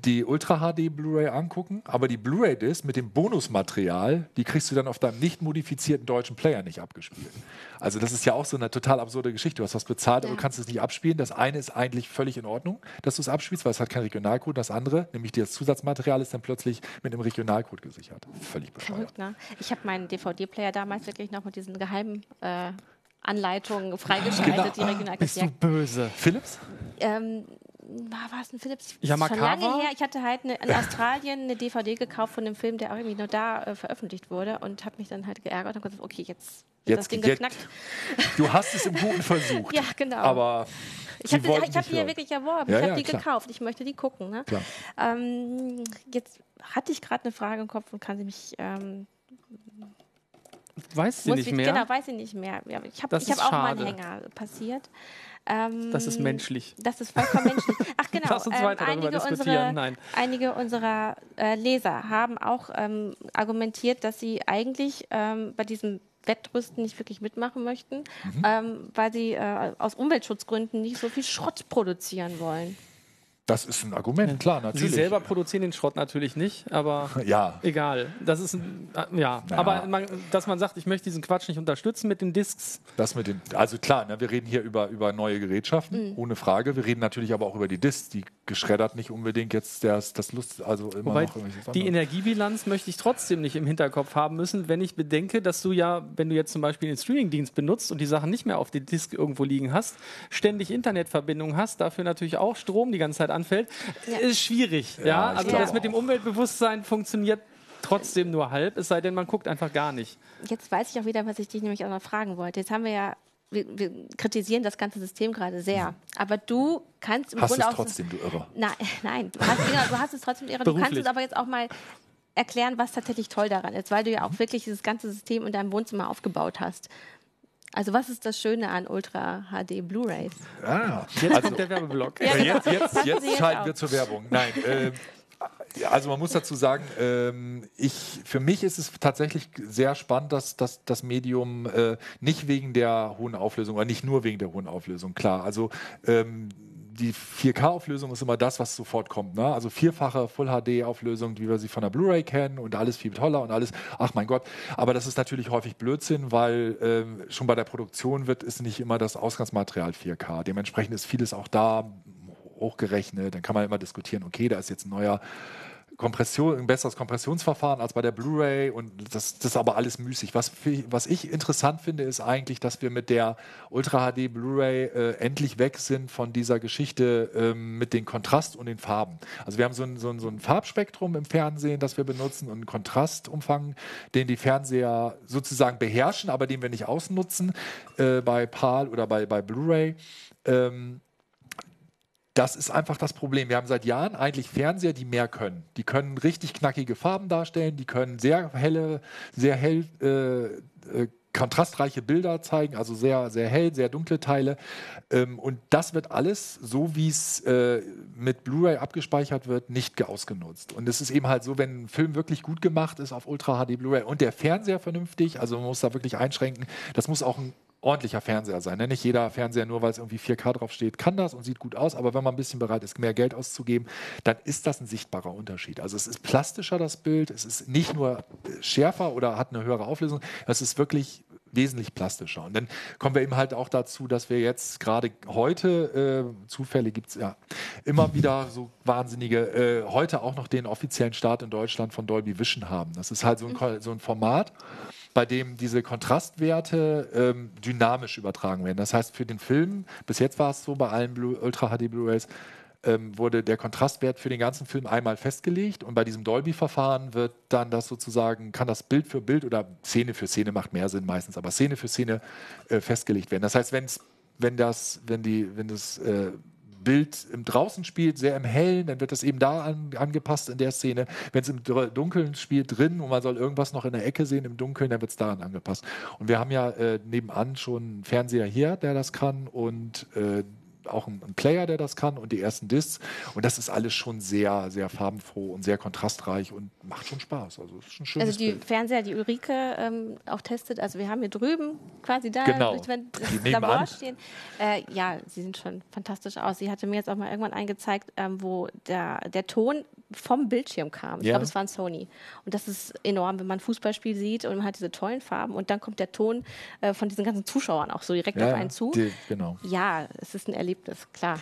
die Ultra HD Blu-ray angucken, aber die Blu-ray-Disc mit dem Bonusmaterial, die kriegst du dann auf deinem nicht modifizierten deutschen Player nicht abgespielt. Also das ist ja auch so eine total absurde Geschichte. Du hast was bezahlt, ja. aber du kannst es nicht abspielen. Das eine ist eigentlich völlig in Ordnung, dass du es abspielst, weil es hat keinen Regionalcode. Das andere, nämlich das Zusatzmaterial, ist dann plötzlich mit einem Regionalcode gesichert. Völlig bescheuert. Verrückt, ne? Ich habe meinen DVD-Player damals wirklich noch mit diesen geheimen äh, Anleitungen freigeschaltet, genau. die Regionalcode. Bist du böse? Philips? Ähm, war es ein Philips? Yamakawa? Schon lange her. Ich hatte halt eine, in *laughs* Australien eine DVD gekauft von dem Film, der auch irgendwie nur da äh, veröffentlicht wurde und habe mich dann halt geärgert und gesagt, okay, jetzt wird das Ding geknackt. Du hast es im Guten versucht. *laughs* ja, genau. Aber ich habe hab die ja wirklich erworben. Ja, ich habe ja, die klar. gekauft. Ich möchte die gucken. Ne? Ähm, jetzt hatte ich gerade eine Frage im Kopf und kann sie mich. Ähm, Weiß sie nicht ich, mehr? Genau, weiß ich nicht mehr. Ja, ich habe hab auch mal einen. Hänger passiert. Ähm, Das ist menschlich. Das ist vollkommen menschlich. Ach *laughs* genau. Lass uns weiter darüber einige diskutieren. Unserer, Nein. Einige unserer äh, Leser haben auch ähm, argumentiert, dass sie eigentlich ähm, bei diesem Wettrüsten nicht wirklich mitmachen möchten, Mhm. ähm, weil sie äh, aus Umweltschutzgründen nicht so viel Schrott produzieren wollen. Das ist ein Argument, klar, Sie natürlich. selber produzieren den Schrott natürlich nicht, aber *laughs* Ja. egal. Das ist ein, äh, ja. Ja. Aber man, dass man sagt, ich möchte diesen Quatsch nicht unterstützen mit den Discs. Das mit den, also klar, ne, wir reden hier über, über neue Gerätschaften, ohne Frage. Wir reden natürlich aber auch über die Discs, die geschreddert nicht unbedingt jetzt das, das Lust, also immer Wobei noch irgendwelche die. Energiebilanz möchte ich trotzdem nicht im Hinterkopf haben müssen, wenn ich bedenke, dass du ja, wenn du jetzt zum Beispiel den Streamingdienst benutzt und die Sachen nicht mehr auf dem Disk irgendwo liegen hast, ständig Internetverbindung hast, dafür natürlich auch Strom die ganze Zeit anfällt, ist schwierig. Ja, Ja, also das mit dem. Umweltbewusstsein funktioniert trotzdem nur halb, es sei denn, man guckt einfach gar nicht. Jetzt weiß ich auch wieder, was ich dich nämlich auch noch fragen wollte. Jetzt haben wir ja, wir, wir kritisieren das ganze System gerade sehr. Aber du kannst im Hast Grunde es auch. trotzdem, du Irrer. Nein, *laughs* nein, du hast, genau, du hast es trotzdem irre. Du kannst es aber jetzt auch mal erklären, was tatsächlich toll daran ist, weil du ja auch wirklich dieses ganze System in deinem Wohnzimmer aufgebaut hast. Also was ist das Schöne an Ultra HD Blu-rays? Ah, Jetzt also, kommt der Werbeblock. Ja, jetzt, jetzt, jetzt jetzt schalten wir zur Werbung. Nein, ähm, ja, also man muss dazu sagen, ähm, ich, für mich ist es tatsächlich sehr spannend, dass, dass das Medium äh, nicht wegen der hohen Auflösung oder nicht nur wegen der hohen Auflösung, klar. Also ähm, die 4K-Auflösung ist immer das, was sofort kommt. Ne? Also vierfache Full-HD-Auflösung, wie wir sie von der Blu-ray kennen und alles viel toller und alles. Ach mein Gott. Aber das ist natürlich häufig Blödsinn, weil ähm, schon bei der Produktion wird ist nicht immer das Ausgangsmaterial 4K. Dementsprechend ist vieles auch da hochgerechnet. Dann kann man immer diskutieren, okay, da ist jetzt ein neuer Kompression, ein besseres Kompressionsverfahren als bei der Blu-ray und das, das ist aber alles müßig. Was, was ich interessant finde, ist eigentlich, dass wir mit der Ultra HD Blu-ray äh, endlich weg sind von dieser Geschichte ähm, mit den Kontrast und den Farben. Also wir haben so ein, so, ein, so ein Farbspektrum im Fernsehen, das wir benutzen und einen Kontrastumfang, den die Fernseher sozusagen beherrschen, aber den wir nicht ausnutzen äh, bei PAL oder bei, bei Blu-ray. Ähm, das ist einfach das Problem. Wir haben seit Jahren eigentlich Fernseher, die mehr können. Die können richtig knackige Farben darstellen, die können sehr helle, sehr hell, äh, äh, kontrastreiche Bilder zeigen, also sehr, sehr hell, sehr dunkle Teile. Ähm, und das wird alles, so wie es äh, mit Blu-ray abgespeichert wird, nicht ausgenutzt. Und es ist eben halt so, wenn ein Film wirklich gut gemacht ist auf Ultra HD Blu-ray und der Fernseher vernünftig, also man muss da wirklich einschränken, das muss auch ein ordentlicher Fernseher sein. Ne? Nicht jeder Fernseher, nur weil es irgendwie 4K draufsteht, kann das und sieht gut aus. Aber wenn man ein bisschen bereit ist, mehr Geld auszugeben, dann ist das ein sichtbarer Unterschied. Also es ist plastischer, das Bild. Es ist nicht nur äh, schärfer oder hat eine höhere Auflösung. Es ist wirklich wesentlich plastischer. Und dann kommen wir eben halt auch dazu, dass wir jetzt gerade heute, äh, Zufälle gibt es ja immer wieder so wahnsinnige, äh, heute auch noch den offiziellen Start in Deutschland von Dolby Vision haben. Das ist halt so ein, so ein Format, bei dem diese Kontrastwerte ähm, dynamisch übertragen werden. Das heißt, für den Film, bis jetzt war es so bei allen Blu Ultra HD Blu-rays, ähm, wurde der Kontrastwert für den ganzen Film einmal festgelegt und bei diesem Dolby-Verfahren wird dann das sozusagen, kann das Bild für Bild oder Szene für Szene macht mehr Sinn meistens, aber Szene für Szene äh, festgelegt werden. Das heißt, wenn's, wenn das, wenn die, wenn das äh, Bild im draußen spielt, sehr im Hellen, dann wird das eben da an, angepasst in der Szene. Wenn es im Dunkeln spielt, drin und man soll irgendwas noch in der Ecke sehen im Dunkeln, dann wird es daran angepasst. Und wir haben ja äh, nebenan schon einen Fernseher hier, der das kann und äh, auch einen, einen Player, der das kann und die ersten Discs. Und das ist alles schon sehr, sehr farbenfroh und sehr kontrastreich und macht schon Spaß. Also ist ein schönes Also die Bild. Fernseher, die Ulrike ähm, auch testet, also wir haben hier drüben quasi da, Genau. wenn das. Labor stehen. Äh, ja, sie sehen schon fantastisch aus. Sie hatte mir jetzt auch mal irgendwann eingezeigt, ähm, wo der, der Ton vom Bildschirm kam. Ich Ja. glaube, es war ein Sony. Und das ist enorm, wenn man ein Fußballspiel sieht und man hat diese tollen Farben und dann kommt der Ton äh, von diesen ganzen Zuschauern auch so direkt Ja, auf einen zu. die, genau. Ja, es ist ein Erlebnis, klar.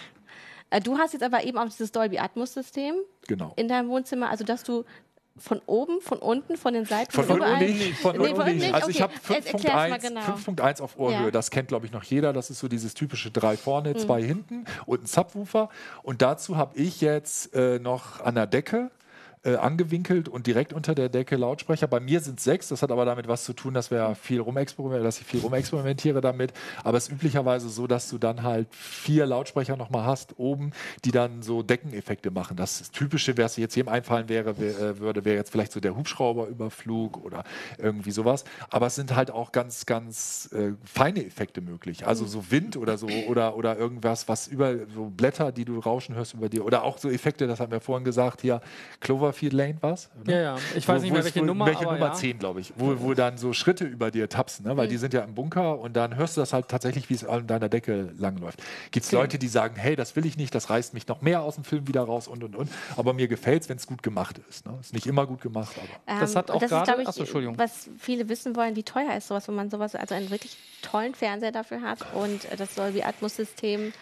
Äh, du hast jetzt aber eben auch dieses Dolby Atmos System Genau. in deinem Wohnzimmer, also dass du Von oben, von unten, von den Seiten? Von unten nicht. Von nee, unten nicht. Also okay. ich habe 5.1 genau. auf Ohrhöhe. Ja. Das kennt, glaube ich, noch jeder. Das ist so dieses typische drei vorne, mhm. zwei hinten und ein Subwoofer. Und dazu habe ich jetzt äh, noch an der Decke äh, angewinkelt und direkt unter der Decke Lautsprecher. Bei mir sind sechs, das hat aber damit was zu tun, dass wir viel rumexperimentieren, dass ich viel rumexperimentiere damit. Aber es ist üblicherweise so, dass du dann halt vier Lautsprecher nochmal hast oben, die dann so Deckeneffekte machen. Das Typische, was jetzt jedem einfallen wäre, wär, äh, würde, wäre jetzt vielleicht so der Hubschrauberüberflug oder irgendwie sowas. Aber es sind halt auch ganz, ganz äh, feine Effekte möglich. Also so Wind oder so oder, oder irgendwas, was über so Blätter, die du rauschen hörst über dir. Oder auch so Effekte, das haben wir vorhin gesagt, hier Clover Cloverfield Lane was? Ja, ja. Ich weiß wo, nicht mehr, welche wo, Nummer. Welche Nummer ja. 10, glaube ich. Wo, wo dann so Schritte über dir tapsen, ne? weil mhm. die sind ja im Bunker und dann hörst du das halt tatsächlich, wie es an deiner Decke langläuft. Gibt es Leute, die sagen, hey, das will ich nicht, das reißt mich noch mehr aus dem Film wieder raus und und und. Aber mir gefällt es, wenn es gut gemacht ist. Ne? Ist nicht immer gut gemacht, aber. Ähm, das hat auch gerade. Entschuldigung. Was viele wissen wollen, wie teuer ist sowas, wenn man sowas, also einen wirklich tollen Fernseher dafür hat und das Dolby Atmos-System.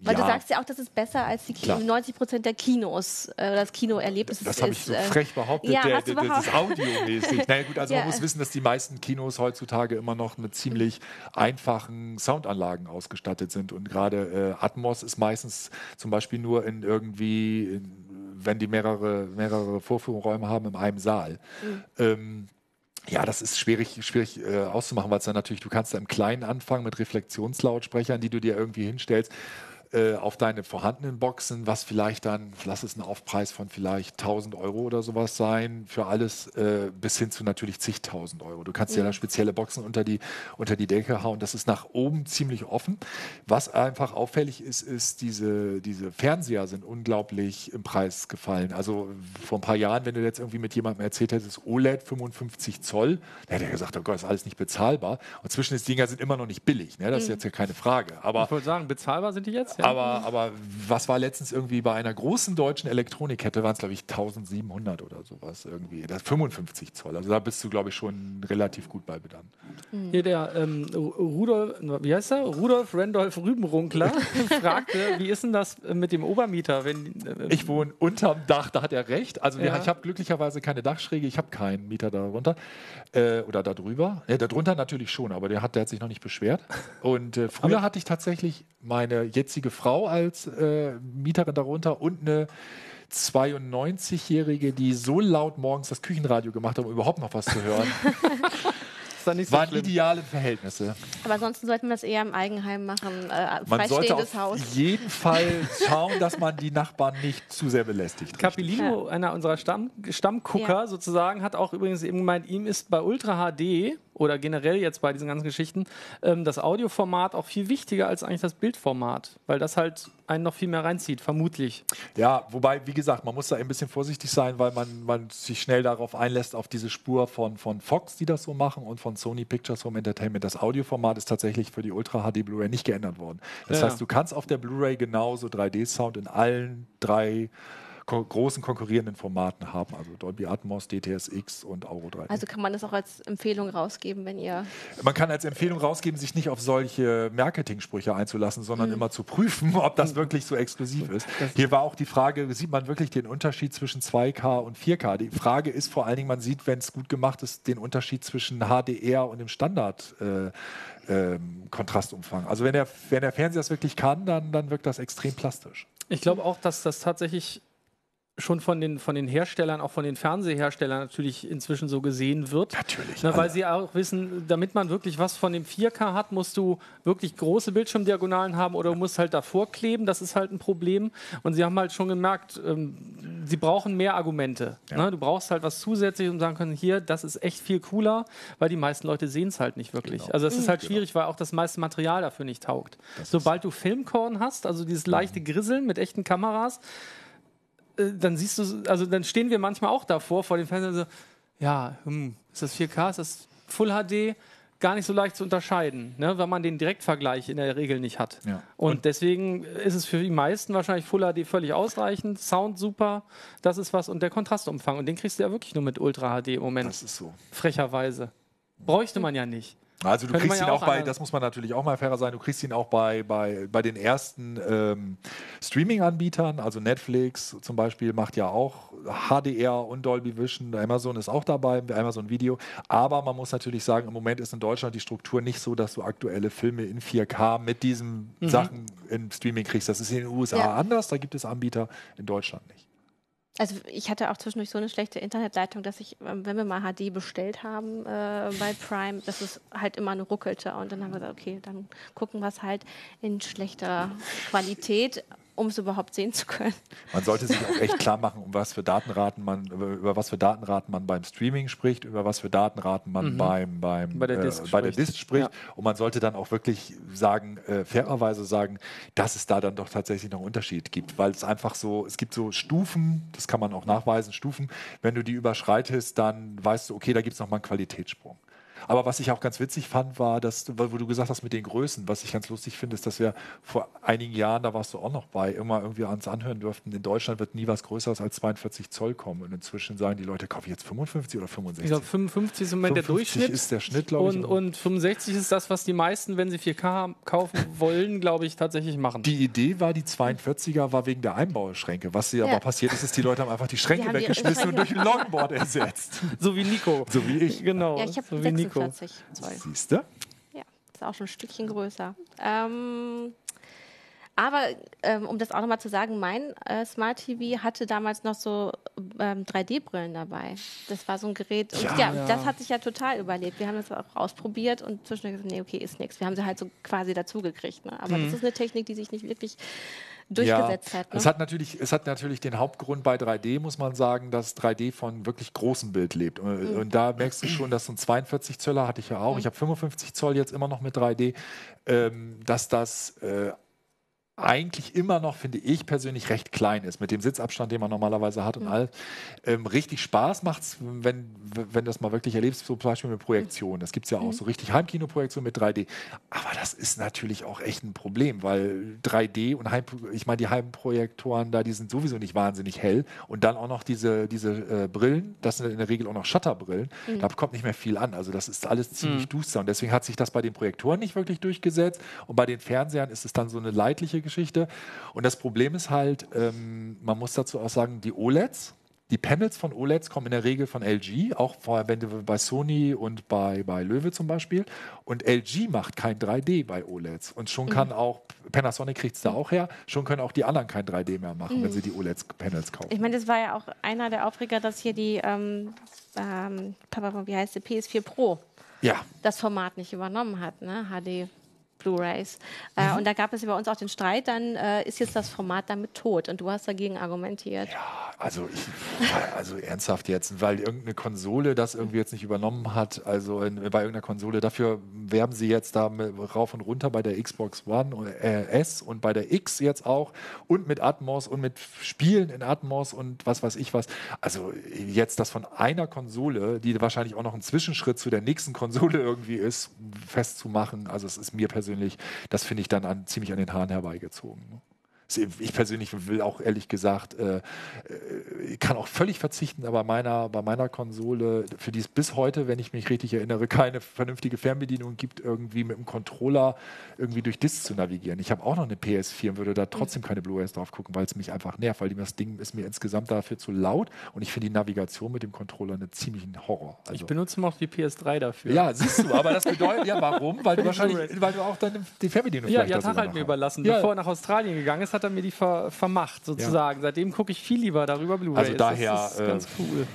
Weil ja. du sagst ja auch, das ist besser als die Kino, 90 Prozent der Kinos, äh, das Kinoerlebnis. Das habe ich so äh, frech behauptet, ja, der, der, das ist audiomäßig. naja gut, also *laughs* ja. man muss wissen, dass die meisten Kinos heutzutage immer noch mit ziemlich einfachen Soundanlagen ausgestattet sind. Und gerade äh, Atmos ist meistens zum Beispiel nur in irgendwie, in, wenn die mehrere, mehrere Vorführungsräume haben, in einem Saal. Mhm. Ähm, ja, das ist schwierig, schwierig äh, auszumachen, weil es dann natürlich, du kannst da im Kleinen anfangen mit Reflexionslautsprechern, die du dir irgendwie hinstellst äh, auf deine vorhandenen Boxen, was vielleicht dann, lass es ein Aufpreis von vielleicht 1000 Euro oder sowas sein, für alles äh, bis hin zu natürlich zigtausend Euro. Du kannst ja, ja da spezielle Boxen unter die, unter die Decke hauen. Das ist nach oben ziemlich offen. Was einfach auffällig ist, ist, diese, diese Fernseher sind unglaublich im Preis gefallen. Also vor ein paar Jahren, wenn du jetzt irgendwie mit jemandem erzählt hättest, OLED 55 Zoll, dann hätte er gesagt, oh Gott, ist alles nicht bezahlbar. Und zwischen den Dinger sind immer noch nicht billig. Ne? Das ist mhm. jetzt ja keine Frage. Aber ich wollte sagen, bezahlbar sind die jetzt? Ja. Aber, aber was war letztens irgendwie bei einer großen deutschen Elektronikkette, waren es glaube ich 1700 oder sowas irgendwie. Das 55 Zoll. Also da bist du glaube ich schon relativ gut bei bedankt. Mhm. Hier der ähm, Rudolf, wie heißt er? Rudolf Randolph Rübenrunkler *laughs* fragte, wie ist denn das mit dem Obermieter? Wenn, äh, ich wohne unterm Dach, da hat er recht. Also ja. ich habe glücklicherweise keine Dachschräge, ich habe keinen Mieter darunter äh, oder darüber. Ja, darunter natürlich schon, aber der hat, der hat sich noch nicht beschwert. Und äh, früher aber hatte ich tatsächlich meine jetzige jetzige Frau als äh, Mieterin darunter und eine 92-Jährige, die so laut morgens das Küchenradio gemacht hat, um überhaupt noch was zu hören. *laughs* so Waren schlimm. ideale Verhältnisse. Aber ansonsten sollten wir das eher im Eigenheim machen. Äh, man sollte auf Haus. jeden Fall *laughs* schauen, dass man die Nachbarn nicht zu sehr belästigt. Capilino, ja. einer unserer Stamm, Stammgucker ja. sozusagen, hat auch übrigens eben gemeint, ihm ist bei Ultra HD oder generell jetzt bei diesen ganzen Geschichten ähm, das Audioformat auch viel wichtiger als eigentlich das Bildformat, weil das halt einen noch viel mehr reinzieht, vermutlich. Ja, wobei, wie gesagt, man muss da ein bisschen vorsichtig sein, weil man, man sich schnell darauf einlässt, auf diese Spur von, von Fox, die das so machen, und von Sony Pictures Home Entertainment. Das Audioformat ist tatsächlich für die Ultra HD Blu-ray nicht geändert worden. Das ja. heißt, du kannst auf der Blu-ray genauso 3D-Sound in allen drei ko großen konkurrierenden Formaten haben, also Dolby Atmos, DTSX und Auro 3. Also kann man das auch als Empfehlung rausgeben, wenn ihr. Man kann als Empfehlung rausgeben, sich nicht auf solche Marketing-Sprüche einzulassen, sondern mhm. immer zu prüfen, ob das wirklich so exklusiv ist. Hier war auch die Frage, sieht man wirklich den Unterschied zwischen 2K und 4K? Die Frage ist vor allen Dingen, man sieht, wenn es gut gemacht ist, den Unterschied zwischen HDR und dem Standard. Äh, ähm, Kontrastumfang. Also wenn der, wenn der Fernseher das wirklich kann, dann, dann wirkt das extrem plastisch. Ich glaube auch, dass das tatsächlich schon von den, von den Herstellern, auch von den Fernseherstellern natürlich inzwischen so gesehen wird. Natürlich. Ne, weil sie auch wissen, damit man wirklich was von dem 4K hat, musst du wirklich große Bildschirmdiagonalen haben oder du musst halt davor kleben. Das ist halt ein Problem. Und sie haben halt schon gemerkt, ähm, sie brauchen mehr Argumente. Ja. Ne? Du brauchst halt was zusätzlich und sagen können, hier, das ist echt viel cooler, weil die meisten Leute sehen es halt nicht wirklich. Genau. Also es ist mhm. halt genau. schwierig, weil auch das meiste Material dafür nicht taugt. Das Sobald du Filmkorn hast, also dieses leichte Grisseln mit echten Kameras, dann siehst du, also dann stehen wir manchmal auch davor, vor dem Fernseher, so, ja, hm, ist das 4K, ist das Full HD? Gar nicht so leicht zu unterscheiden, ne, weil man den Direktvergleich in der Regel nicht hat. Ja. Und, und, deswegen ist es für die meisten wahrscheinlich Full HD völlig ausreichend, Sound super, das ist was und der Kontrastumfang. Und den kriegst du ja wirklich nur mit Ultra HD im Moment. Das ist so. Frecherweise. Bräuchte man ja nicht. Also du kriegst ihn auch, auch bei, das muss man natürlich auch mal fairer sein, du kriegst ihn auch bei, bei, bei den ersten ähm, Streaming-Anbietern, also Netflix zum Beispiel macht ja auch HDR und Dolby Vision, Amazon ist auch dabei, Amazon Video, aber man muss natürlich sagen, im Moment ist in Deutschland die Struktur nicht so, dass du aktuelle Filme in 4K mit diesen mhm. Sachen im Streaming kriegst. Das ist in den USA ja. anders, da gibt es Anbieter, in Deutschland nicht. Also ich hatte auch zwischendurch so eine schlechte Internetleitung, dass ich, ähm, wenn wir mal HD bestellt haben äh, bei Prime, dass es halt immer nur ruckelte. Und dann haben wir gesagt, okay, dann gucken wir es halt in schlechter Qualität um es überhaupt sehen zu können. Man sollte sich auch echt *laughs* klar machen, um was für Datenraten man, über, über was für Datenraten man beim Streaming spricht, über was für Datenraten man mhm. beim, beim, bei der Disk äh, bei der Disk spricht. Ja. Und man sollte dann auch wirklich sagen, äh, fairerweise sagen, dass es da dann doch tatsächlich noch einen Unterschied gibt. Weil es einfach so, es gibt so Stufen, das kann man auch nachweisen, Stufen, wenn du die überschreitest, dann weißt du, okay, da gibt es nochmal einen Qualitätssprung. Aber was ich auch ganz witzig fand, war, dass, wo du gesagt hast mit den Größen, was ich ganz lustig finde, ist, dass wir vor einigen Jahren, da warst du auch noch bei, immer irgendwie ans anhören durften, in Deutschland wird nie was Größeres als 42 Zoll kommen. Und inzwischen sagen die Leute, kaufe ich jetzt 55 oder 65? Ich glaube, 55 ist im Moment der Durchschnitt. ist der Schnitt, glaube ich. Und 65 ist das, was die meisten, wenn sie 4K kaufen *laughs* wollen, glaube ich, tatsächlich machen. Die Idee war, die 42er war wegen der Einbauschränke. Was ja. aber passiert ist, ist, die Leute haben einfach die Schränke die weggeschmissen und durch ein Longboard ersetzt. *laughs* So wie Nico. So wie ich. Genau. Ja, ich habe so 46 Zoll. Siehst du? Ja, ist auch schon ein Stückchen größer. Ähm, aber ähm, um das auch nochmal zu sagen, mein äh, Smart TV hatte damals noch so ähm, 3D-Brillen dabei. Das war so ein Gerät. Und ja, ja, das hat sich ja total überlebt. Wir haben das auch ausprobiert und zwischendurch gesagt, nee, okay, ist nichts. Wir haben sie halt so quasi dazugekriegt. Ne? Aber mhm. das ist eine Technik, die sich nicht wirklich durchgesetzt ja, hat. Ne? Es, hat natürlich, es hat natürlich den Hauptgrund bei 3D, muss man sagen, dass 3D von wirklich großem Bild lebt. Und, mhm. und da merkst du schon, dass so ein 42 Zöller hatte ich ja auch. Mhm. Ich habe 55 Zoll jetzt immer noch mit 3D, ähm, dass das äh, eigentlich immer noch, finde ich persönlich, recht klein ist, mit dem Sitzabstand, den man normalerweise hat und mhm. all. Ähm, richtig Spaß macht es, wenn, wenn du das mal wirklich erlebst, so zum Beispiel mit Projektionen. Das gibt es ja auch, mhm. so richtig Heimkinoprojektion mit 3D. Aber das ist natürlich auch echt ein Problem, weil 3D und Heim, ich meine, die Heimprojektoren da, die sind sowieso nicht wahnsinnig hell. Und dann auch noch diese, diese äh, Brillen, das sind in der Regel auch noch Shutterbrillen, mhm. da kommt nicht mehr viel an. Also das ist alles ziemlich mhm. duster. Und deswegen hat sich das bei den Projektoren nicht wirklich durchgesetzt. Und bei den Fernsehern ist es dann so eine leidliche Geschichte. Und das Problem ist halt, ähm, man muss dazu auch sagen, die OLEDs, die Panels von OLEDs kommen in der Regel von LG, auch wenn du bei Sony und bei, bei Löwe zum Beispiel. Und LG macht kein 3D bei OLEDs. Und schon kann mhm. auch, Panasonic kriegt es da auch her, schon können auch die anderen kein 3D mehr machen, mhm. wenn sie die OLED-Panels kaufen. Ich meine, das war ja auch einer der Aufreger, dass hier die, ähm, ähm, wie heißt die, PS4 Pro ja. das Format nicht übernommen hat, ne? HD Blu-rays. Äh, mhm. Und da gab es bei uns auch den Streit, dann äh, ist jetzt das Format damit tot und du hast dagegen argumentiert. Ja, also, ich, also ernsthaft jetzt, weil irgendeine Konsole das irgendwie jetzt nicht übernommen hat, also in, bei irgendeiner Konsole, dafür werben sie jetzt da rauf und runter bei der Xbox One und, äh, S und bei der X jetzt auch und mit Atmos und mit Spielen in Atmos und was weiß ich was. Also jetzt das von einer Konsole, die wahrscheinlich auch noch ein Zwischenschritt zu der nächsten Konsole irgendwie ist, festzumachen, also es ist mir persönlich persönlich, das finde ich dann an, ziemlich an den Haaren herbeigezogen. Ich persönlich will auch ehrlich gesagt, äh, äh, kann auch völlig verzichten, aber meiner, bei meiner Konsole, für die es bis heute, wenn ich mich richtig erinnere, keine vernünftige Fernbedienung gibt, irgendwie mit dem Controller irgendwie durch Disc zu navigieren. Ich habe auch noch eine PS4 und würde da trotzdem keine Blu-rays drauf gucken, weil es mich einfach nervt, weil das Ding ist mir insgesamt dafür zu laut und ich finde die Navigation mit dem Controller einen ziemlichen Horror. Also, ich benutze noch die PS3 dafür. Ja, siehst du, aber das bedeutet, ja, warum? Weil du *laughs* wahrscheinlich, weil du auch dann die Fernbedienung Ja, ja, Tag halt mir überlassen. Ja. Bevor er nach Australien gegangen ist, hat er mir die ver vermacht, sozusagen. Ja. Seitdem gucke ich viel lieber darüber Blu-ray. Also daher. Das ist äh, ganz cool.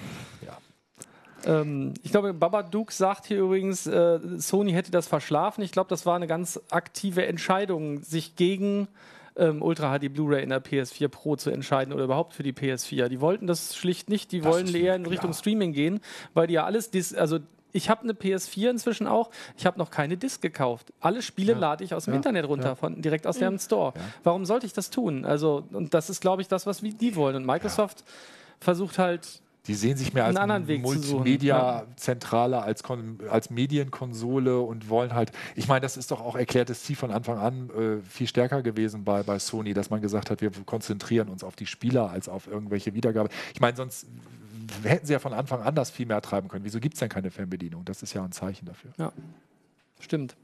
Ähm, ich glaube, Babadook sagt hier übrigens, äh, Sony hätte das verschlafen. Ich glaube, das war eine ganz aktive Entscheidung, sich gegen ähm, Ultra HD Blu-ray in der PS4 Pro zu entscheiden oder überhaupt für die PS4. Die wollten das schlicht nicht. Die das wollen eher in Richtung. Streaming gehen, weil die ja alles, also ich habe eine PS4 inzwischen auch. Ich habe noch keine Disc gekauft. Alle Spiele ja. lade ich aus dem ja. Internet runter, ja. von, direkt aus mhm. dem Store. Warum sollte ich das tun? Also, und das ist, glaube ich, das, was die wollen. Und Microsoft versucht halt die sehen sich mehr als Multimedia-Zentrale, als, als Medienkonsole und wollen halt, ich meine, das ist doch auch erklärtes Ziel von Anfang an äh, viel stärker gewesen bei, bei Sony, dass man gesagt hat, wir konzentrieren uns auf die Spieler als auf irgendwelche Wiedergabe. Ich meine, sonst hätten sie ja von Anfang an das viel mehr treiben können. Wieso gibt es denn keine Fernbedienung? Das ist ja ein Zeichen dafür. Ja. Stimmt.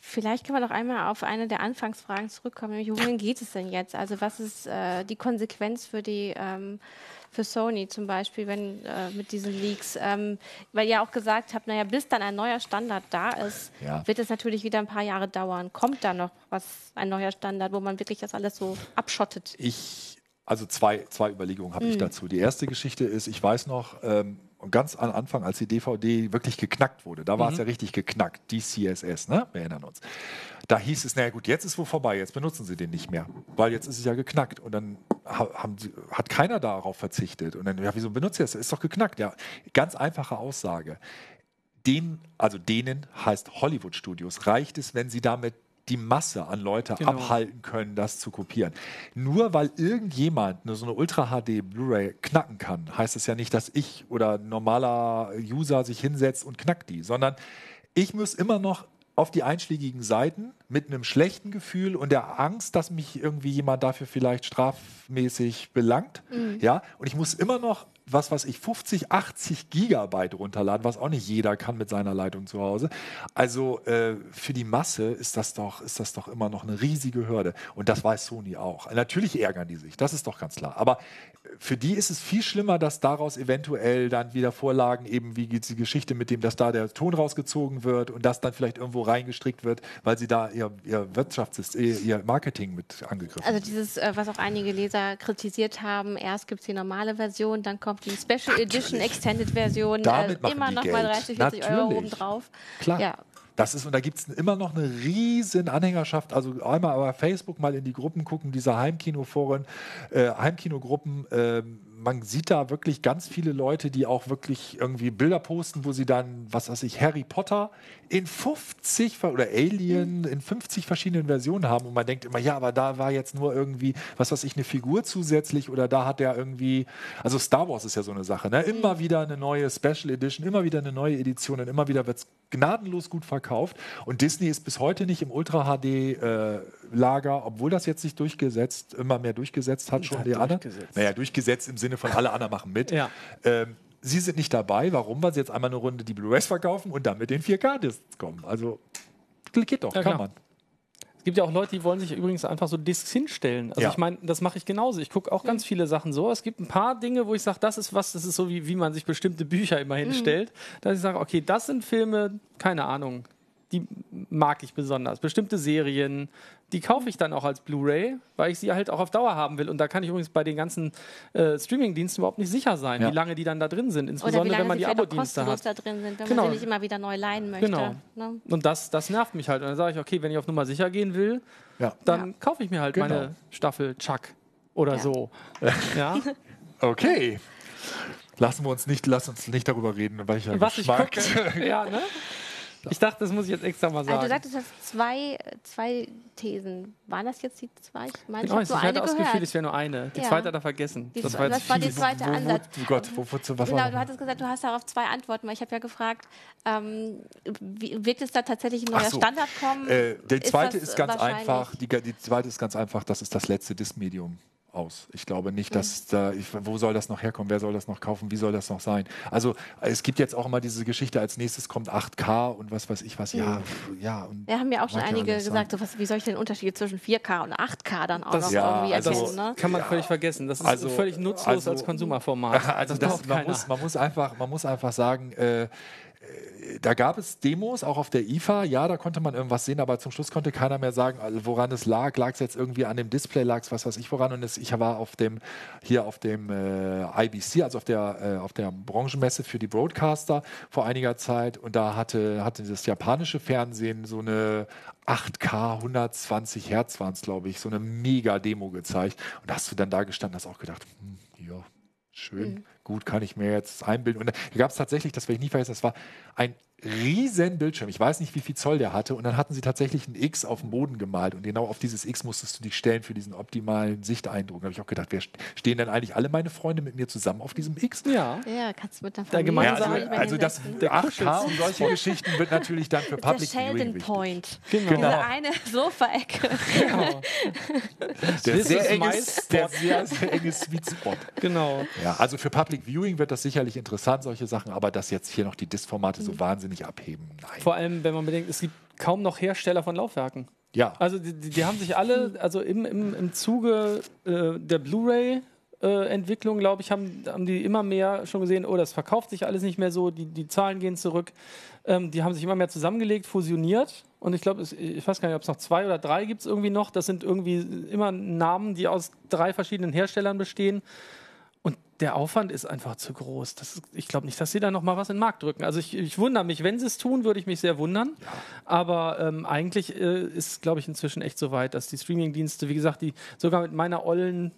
Vielleicht können wir noch einmal auf eine der Anfangsfragen zurückkommen, nämlich wohin geht es denn jetzt? Also was ist äh, die Konsequenz für die ähm, für Sony zum Beispiel, wenn äh, mit diesen Leaks, ähm, weil ihr auch gesagt habt, naja, bis dann ein neuer Standard da ist, ja. wird es natürlich wieder ein paar Jahre dauern. Kommt da noch was, ein neuer Standard, wo man wirklich das alles so abschottet? Ich, also zwei, zwei Überlegungen habe mhm. ich dazu. Die erste Geschichte ist, ich weiß noch, ähm, ganz am Anfang, als die DVD wirklich geknackt wurde, da war mhm. es ja richtig geknackt, die CSS, ne? Wir erinnern uns. Da hieß es, naja gut, jetzt ist wo vorbei, jetzt benutzen sie den nicht mehr, weil jetzt ist es ja geknackt. Und dann haben, hat keiner darauf verzichtet. Und dann, ja, wieso benutzt ihr das? Ist doch geknackt. Ja, ganz einfache Aussage. Den, also denen heißt Hollywood Studios, reicht es, wenn sie damit die Masse an Leute genau. abhalten können, das zu kopieren. Nur weil irgendjemand eine, so eine Ultra HD Blu-ray knacken kann, heißt es ja nicht, dass ich oder ein normaler User sich hinsetzt und knackt die, sondern ich muss immer noch auf die einschlägigen Seiten mit einem schlechten Gefühl und der Angst, dass mich irgendwie jemand dafür vielleicht strafmäßig belangt. Mhm. Ja, und ich muss immer noch was, was ich 50, 80 Gigabyte runterladen, was auch nicht jeder kann mit seiner Leitung zu Hause. Also äh, für die Masse ist das doch, ist das doch immer noch eine riesige Hürde. Und das weiß Sony auch. Natürlich ärgern die sich, das ist doch ganz klar. Aber für die ist es viel schlimmer, dass daraus eventuell dann wieder Vorlagen, eben wie die Geschichte mit dem, dass da der Ton rausgezogen wird und das dann vielleicht irgendwo reingestrickt wird, weil sie da ihr, ihr Wirtschafts-, ihr Marketing mit angegriffen haben. Also dieses, äh, was auch einige Leser kritisiert haben, erst gibt es die normale Version, dann kommt die Special Edition Extended Version, äh, immer noch mal 30, 40 Natürlich. Euro obendrauf. Klar. Ja. Das ist, und da gibt es immer noch eine riesen Anhängerschaft. Also einmal aber Facebook mal in die Gruppen gucken, diese Heimkinoforen, äh, Heimkinogruppen. Äh, man sieht da wirklich ganz viele Leute, die auch wirklich irgendwie Bilder posten, wo sie dann, was weiß ich, Harry Potter in 50 oder Alien in 50 verschiedenen Versionen haben. Und man denkt immer, ja, aber da war jetzt nur irgendwie, was weiß ich, eine Figur zusätzlich oder da hat der irgendwie, also Star Wars ist ja so eine Sache, ne? Immer wieder eine neue Special Edition, immer wieder eine neue Edition und immer wieder wird es gnadenlos gut verkauft. Und Disney ist bis heute nicht im Ultra HD äh, Lager, obwohl das jetzt sich durchgesetzt, immer mehr durchgesetzt hat, schon die anderen. Naja, durchgesetzt im Sinne von alle anderen machen mit. Ja. Ähm, sie sind nicht dabei. Warum? Weil sie jetzt einmal eine Runde die Blu-rays verkaufen und dann mit den 4K-Discs kommen. Also geht doch, ja, kann klar. man. Es gibt ja auch Leute, die wollen sich übrigens einfach so Discs hinstellen. Also ja. ich meine, das mache ich genauso. Ich gucke auch ganz viele Sachen so. Es gibt ein paar Dinge, wo ich sage, das ist was, das ist so wie, wie man sich bestimmte Bücher immer mhm. hinstellt. Mhm. Dass ich sage, okay, das sind Filme, keine Ahnung, die mag ich besonders. Bestimmte Serien, die kaufe ich dann auch als Blu-ray, weil ich sie halt auch auf Dauer haben will. Und da kann ich übrigens bei den ganzen äh, Streaming-Diensten überhaupt nicht sicher sein, ja. wie lange die dann da drin sind. Insbesondere wenn man die Abo-Dienste hat. da drin sind, wenn genau. man sie nicht immer wieder neu leihen möchte. Genau. Ne? Und das, das nervt mich halt. Und dann sage ich, okay, wenn ich auf Nummer sicher gehen will, ja. dann ja. kaufe ich mir halt genau. meine Staffel Chuck oder so. *laughs* ja. Okay. Lassen wir uns nicht, lass uns nicht darüber reden, welcher Was Geschmack. ich gucke. ja, ne? *laughs* *laughs* Ich dachte, das muss ich jetzt extra mal sagen. Also du sagtest, du hast zwei, zwei Thesen. Waren das jetzt die zwei? Ich meine, genau, ich habe nur eine das Gefühl, es wäre nur eine. Die ja. zweite hat er vergessen. Die, das war, das war der zweite wo, wo, Ansatz. Oh Gott, wo, wozu, was genau, du hattest gesagt, du hast darauf zwei Antworten, weil ich habe ja gefragt, ähm, wie, wird es da tatsächlich ein neuer so. Standard kommen? Äh, die zweite ist, ist ganz einfach. Die, die zweite ist ganz einfach. Das ist das letzte Disk-Medium aus. Ich glaube nicht, dass da, ich, wo soll das noch herkommen, wer soll das noch kaufen, wie soll das noch sein? Also es gibt jetzt auch immer diese Geschichte, als nächstes kommt 8K und was weiß ich was, ja, ja. Und Wir haben ja auch schon einige gesagt, so, was, wie soll ich den Unterschied zwischen 4K und 8K dann auch das, noch ja, irgendwie also erkennen? Das ne? kann man ja. völlig vergessen, das ist also, völlig nutzlos also, als Konsumerformat. *laughs* Also das, das man, muss, man, muss, einfach, man muss einfach sagen, äh, da gab es Demos, auch auf der IFA. Ja, da konnte man irgendwas sehen, aber zum Schluss konnte keiner mehr sagen, also woran es lag. Lag es jetzt irgendwie an dem Display, lag es was weiß ich woran. Und es, ich war auf dem, hier auf dem äh, IBC, also auf der, äh, auf der Branchenmesse für die Broadcaster vor einiger Zeit. Und da hatte, hatte das japanische Fernsehen so eine 8K, 120 Hertz waren es, glaube ich, so eine Mega-Demo gezeigt. Und da hast du dann da gestanden, hast auch gedacht, hm, ja, schön. Mhm gut, kann ich mir jetzt einbilden. Und da gab es tatsächlich, das werde ich nie vergessen, das war ein riesen Bildschirm. Ich weiß nicht, wie viel Zoll der hatte. Und dann hatten sie tatsächlich ein X auf dem Boden gemalt. Und genau auf dieses X musstest du dich stellen für diesen optimalen Sichteindruck. Da habe ich auch gedacht, wer stehen denn eigentlich alle meine Freunde mit mir zusammen auf diesem X? Ja. Ja, kannst du mit der Familie ja, also, also das 8K und solche Geschichten wird natürlich dann für Public der Sheldon Point. Genau. genau. Diese eine Sofa-Ecke. Genau. der, sehr enge, der sehr, sehr enge Sweet Spot. Genau. Ja, also für Public Viewing wird das sicherlich interessant, solche Sachen, aber dass jetzt hier noch die Disk-Formate so mhm. Wahnsinnig abheben, nein. Vor allem, wenn man bedenkt, es gibt kaum noch Hersteller von Laufwerken. Ja. Also die, die haben sich alle, also im, im, im Zuge äh, der Blu-ray äh, Entwicklung, glaube ich, haben, haben die immer mehr schon gesehen, oh, das verkauft sich alles nicht mehr so, die, die Zahlen gehen zurück. Ähm, die haben sich immer mehr zusammengelegt, fusioniert. Und ich glaube, ich weiß gar nicht, ob es noch zwei oder drei gibt es irgendwie noch. Das sind irgendwie immer Namen, die aus drei verschiedenen Herstellern bestehen. Der Aufwand ist einfach zu groß. Ist, ich glaube nicht, dass sie da noch mal was in den Markt drücken. Also ich, ich wundere mich, wenn sie es tun, würde ich mich sehr wundern. Ja. Aber ähm, eigentlich äh, ist, glaube ich, inzwischen echt so weit, dass die Streamingdienste, wie gesagt, die sogar mit meiner ollen,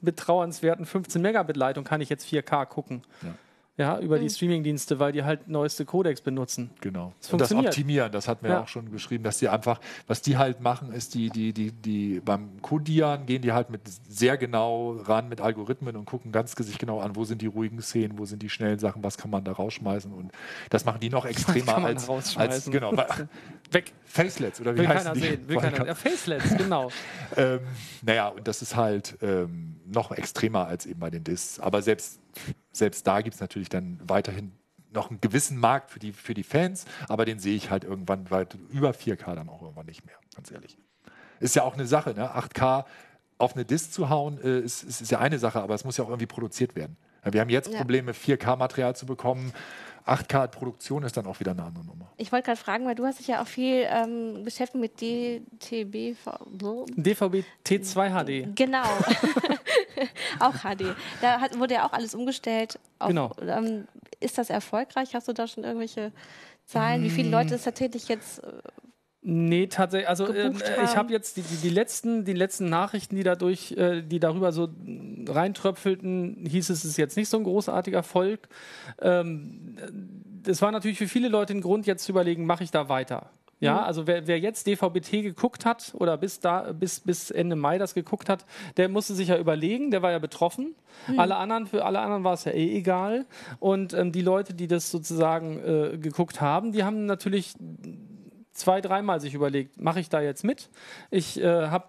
betrauernswerten 15 Megabit Leitung kann ich jetzt 4K gucken. Ja ja, über mhm. die Streamingdienste, weil die halt neueste Codecs benutzen. Genau. Das und das Optimieren, das hatten wir ja. auch schon geschrieben, dass die einfach, was die halt machen, ist die, die, die, die beim Codieren gehen die halt mit sehr genau ran mit Algorithmen und gucken ganz sich genau an, wo sind die ruhigen Szenen, wo sind die schnellen Sachen, was kann man da rausschmeißen und das machen die noch *laughs* extremer als, als genau. *laughs* Weg. Facelets oder wie Will heißen die? Sehen. Will keiner. *laughs* Ja, Facelets, genau. ähm, naja, und das ist halt ähm, noch extremer als eben bei den Discs. Aber selbst selbst da gibt es natürlich dann weiterhin noch einen gewissen Markt für die, für die Fans, aber den sehe ich halt irgendwann weit über 4K dann auch irgendwann nicht mehr, ganz ehrlich. Ist ja auch eine Sache, ne? 8K auf eine Disk zu hauen, äh, ist, ist, ist, ja eine Sache, aber es muss ja auch irgendwie produziert werden. Wir haben jetzt ja. Probleme, 4K-Material zu bekommen. 8K-Produktion ist dann auch wieder eine andere Nummer. Ich wollte gerade fragen, weil du hast dich ja auch viel ähm, beschäftigt mit DTB. DVB T2 HD. Genau. *laughs* auch HD. Da hat, wurde ja auch alles umgestellt. Auf, genau. Ähm, ist das erfolgreich? Hast du da schon irgendwelche Zahlen? Wie viele Leute ist tatsächlich jetzt äh, Nee, tatsächlich. Also äh, ich habe jetzt die, die, die, letzten, die letzten Nachrichten, die dadurch, äh, die darüber so reintröpfelten, hieß es, es ist jetzt nicht so ein großartiger Erfolg. Ähm, das war natürlich für viele Leute ein Grund, jetzt zu überlegen, mache ich da weiter. Ja, mhm. also wer, wer, jetzt DVB-T geguckt hat oder bis, da, bis, bis Ende Mai das geguckt hat, der musste sich ja überlegen, der war ja betroffen. Mhm. Alle anderen, für alle anderen war es ja eh egal. Und ähm, die Leute, die das sozusagen äh, geguckt haben, die haben natürlich zwei, dreimal sich überlegt, mache ich da jetzt mit? Ich äh, habe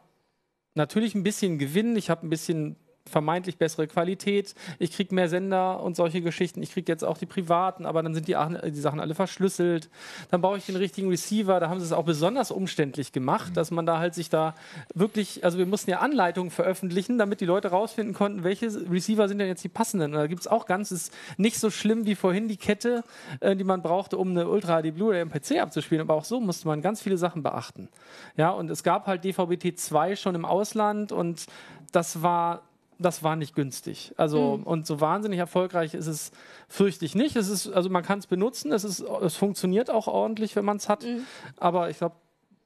natürlich ein bisschen Gewinn, ich habe ein bisschen vermeintlich bessere Qualität, ich kriege mehr Sender und solche Geschichten, ich kriege jetzt auch die privaten, aber dann sind die, die, Sachen alle verschlüsselt. Dann brauche ich den richtigen Receiver, da haben sie es auch besonders umständlich gemacht, dass man da halt sich da wirklich, also wir mussten ja Anleitungen veröffentlichen, damit die Leute rausfinden konnten, welche Receiver sind denn jetzt die passenden. Und da gibt es auch ganz, ist nicht so schlimm wie vorhin die Kette, äh, die man brauchte, um eine Ultra HD Blu-ray im PC abzuspielen, aber auch so musste man ganz viele Sachen beachten. Ja, und es gab halt DVB-T 2 schon im Ausland und das war das war nicht günstig. Also mhm. und so wahnsinnig erfolgreich ist es fürchte ich nicht. Es ist also man kann es benutzen, es ist es funktioniert auch ordentlich, wenn man es hat, mhm. aber ich glaube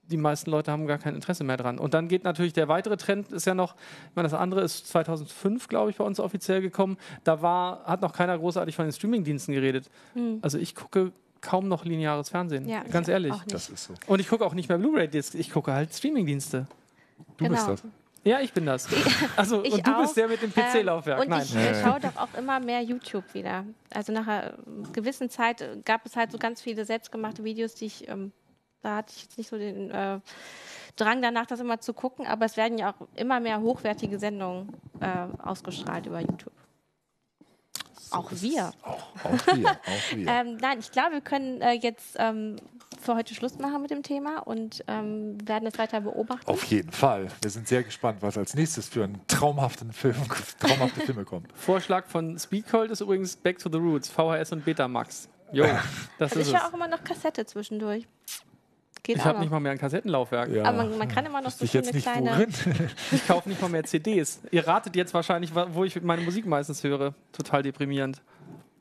die meisten Leute haben gar kein Interesse mehr dran. Und dann geht natürlich der weitere Trend ist ja noch, ich meine, das andere ist 2005, glaube ich, bei uns offiziell gekommen. Da war, hat noch keiner großartig von den Streamingdiensten geredet. Mhm. Also ich gucke kaum noch lineares Fernsehen, ja, ganz ehrlich. Das ist so. Und ich gucke auch nicht mehr Blu-ray-Discs, ich gucke halt Streamingdienste. Du genau. bist das. Ja, ich bin das. Also, ich und du auch. bist der mit dem PC-Laufwerk. Ähm, und Nein. ich äh, schaue doch auch immer mehr YouTube wieder. Also nach einer gewissen Zeit gab es halt so ganz viele selbstgemachte Videos, die ich, ähm, da hatte ich jetzt nicht so den äh, Drang danach, das immer zu gucken, aber es werden ja auch immer mehr hochwertige Sendungen äh, ausgestrahlt über YouTube. Auch wir. Auch, auch wir. *laughs* Auch wir. ähm, nein, ich glaube, wir können äh, jetzt ähm, für heute Schluss machen mit dem Thema und ähm, werden es weiter beobachten. Auf jeden Fall. Wir sind sehr gespannt, was als nächstes für einen traumhaften Film, *laughs* traumhafte Filme kommt. Vorschlag von Speedcold ist übrigens Back to the Roots, VHS und Betamax. Jo, *laughs* das also ist ich höre auch immer noch Kassette zwischendurch. Geht ich habe nicht mal mehr ein Kassettenlaufwerk. Ja. Aber man, man, kann immer noch so schöne kleine. *laughs* ich kaufe nicht mal mehr CDs. Ihr ratet jetzt wahrscheinlich, wo ich meine Musik meistens höre. Total deprimierend.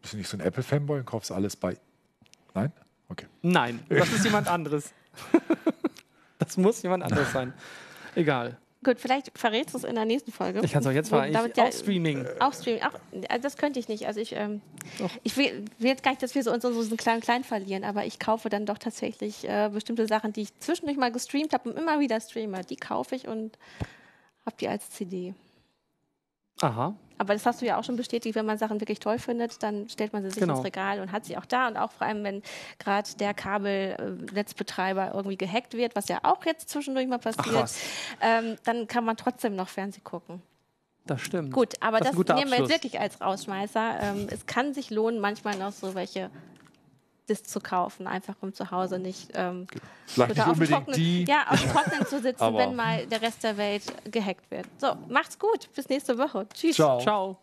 Bist du nicht so ein Apple-Fanboy und kaufst alles bei. Nein? Okay. Nein, das ist jemand anderes. *laughs* das muss jemand anderes sein. Egal. Gut, vielleicht verrätst du es in der nächsten Folge. Ich kann es auch jetzt mal. Damit, ja, auch Streaming. Auch Streaming. Auch, also das könnte ich nicht. Also ich, ähm, ich will, will, jetzt gar nicht, dass wir so uns so, so klein klein verlieren, aber ich kaufe dann doch tatsächlich äh, bestimmte Sachen, die ich zwischendurch mal gestreamt habe und immer wieder streame. Die kaufe ich und habe die als CD. Aha. Aber das hast du ja auch schon bestätigt, wenn man Sachen wirklich toll findet, dann stellt man sie sich genau. ins Regal und hat sie auch da. Und auch vor allem, wenn gerade der Kabelnetzbetreiber irgendwie gehackt wird, was ja auch jetzt zwischendurch mal passiert, ähm, dann kann man trotzdem noch Fernsehen gucken. Das stimmt. Gut, aber das, das nehmen wir jetzt wirklich als Rausschmeißer. Ähm, es kann sich lohnen, manchmal noch so welche Discs zu kaufen, einfach um zu Hause nicht, ähm, Vielleicht nicht unbedingt Trocknen, die. Ja, auf dem Trocknen zu sitzen, *laughs* wenn mal der Rest der Welt gehackt wird. So, macht's gut. Bis nächste Woche. Tschüss. Ciao. Ciao.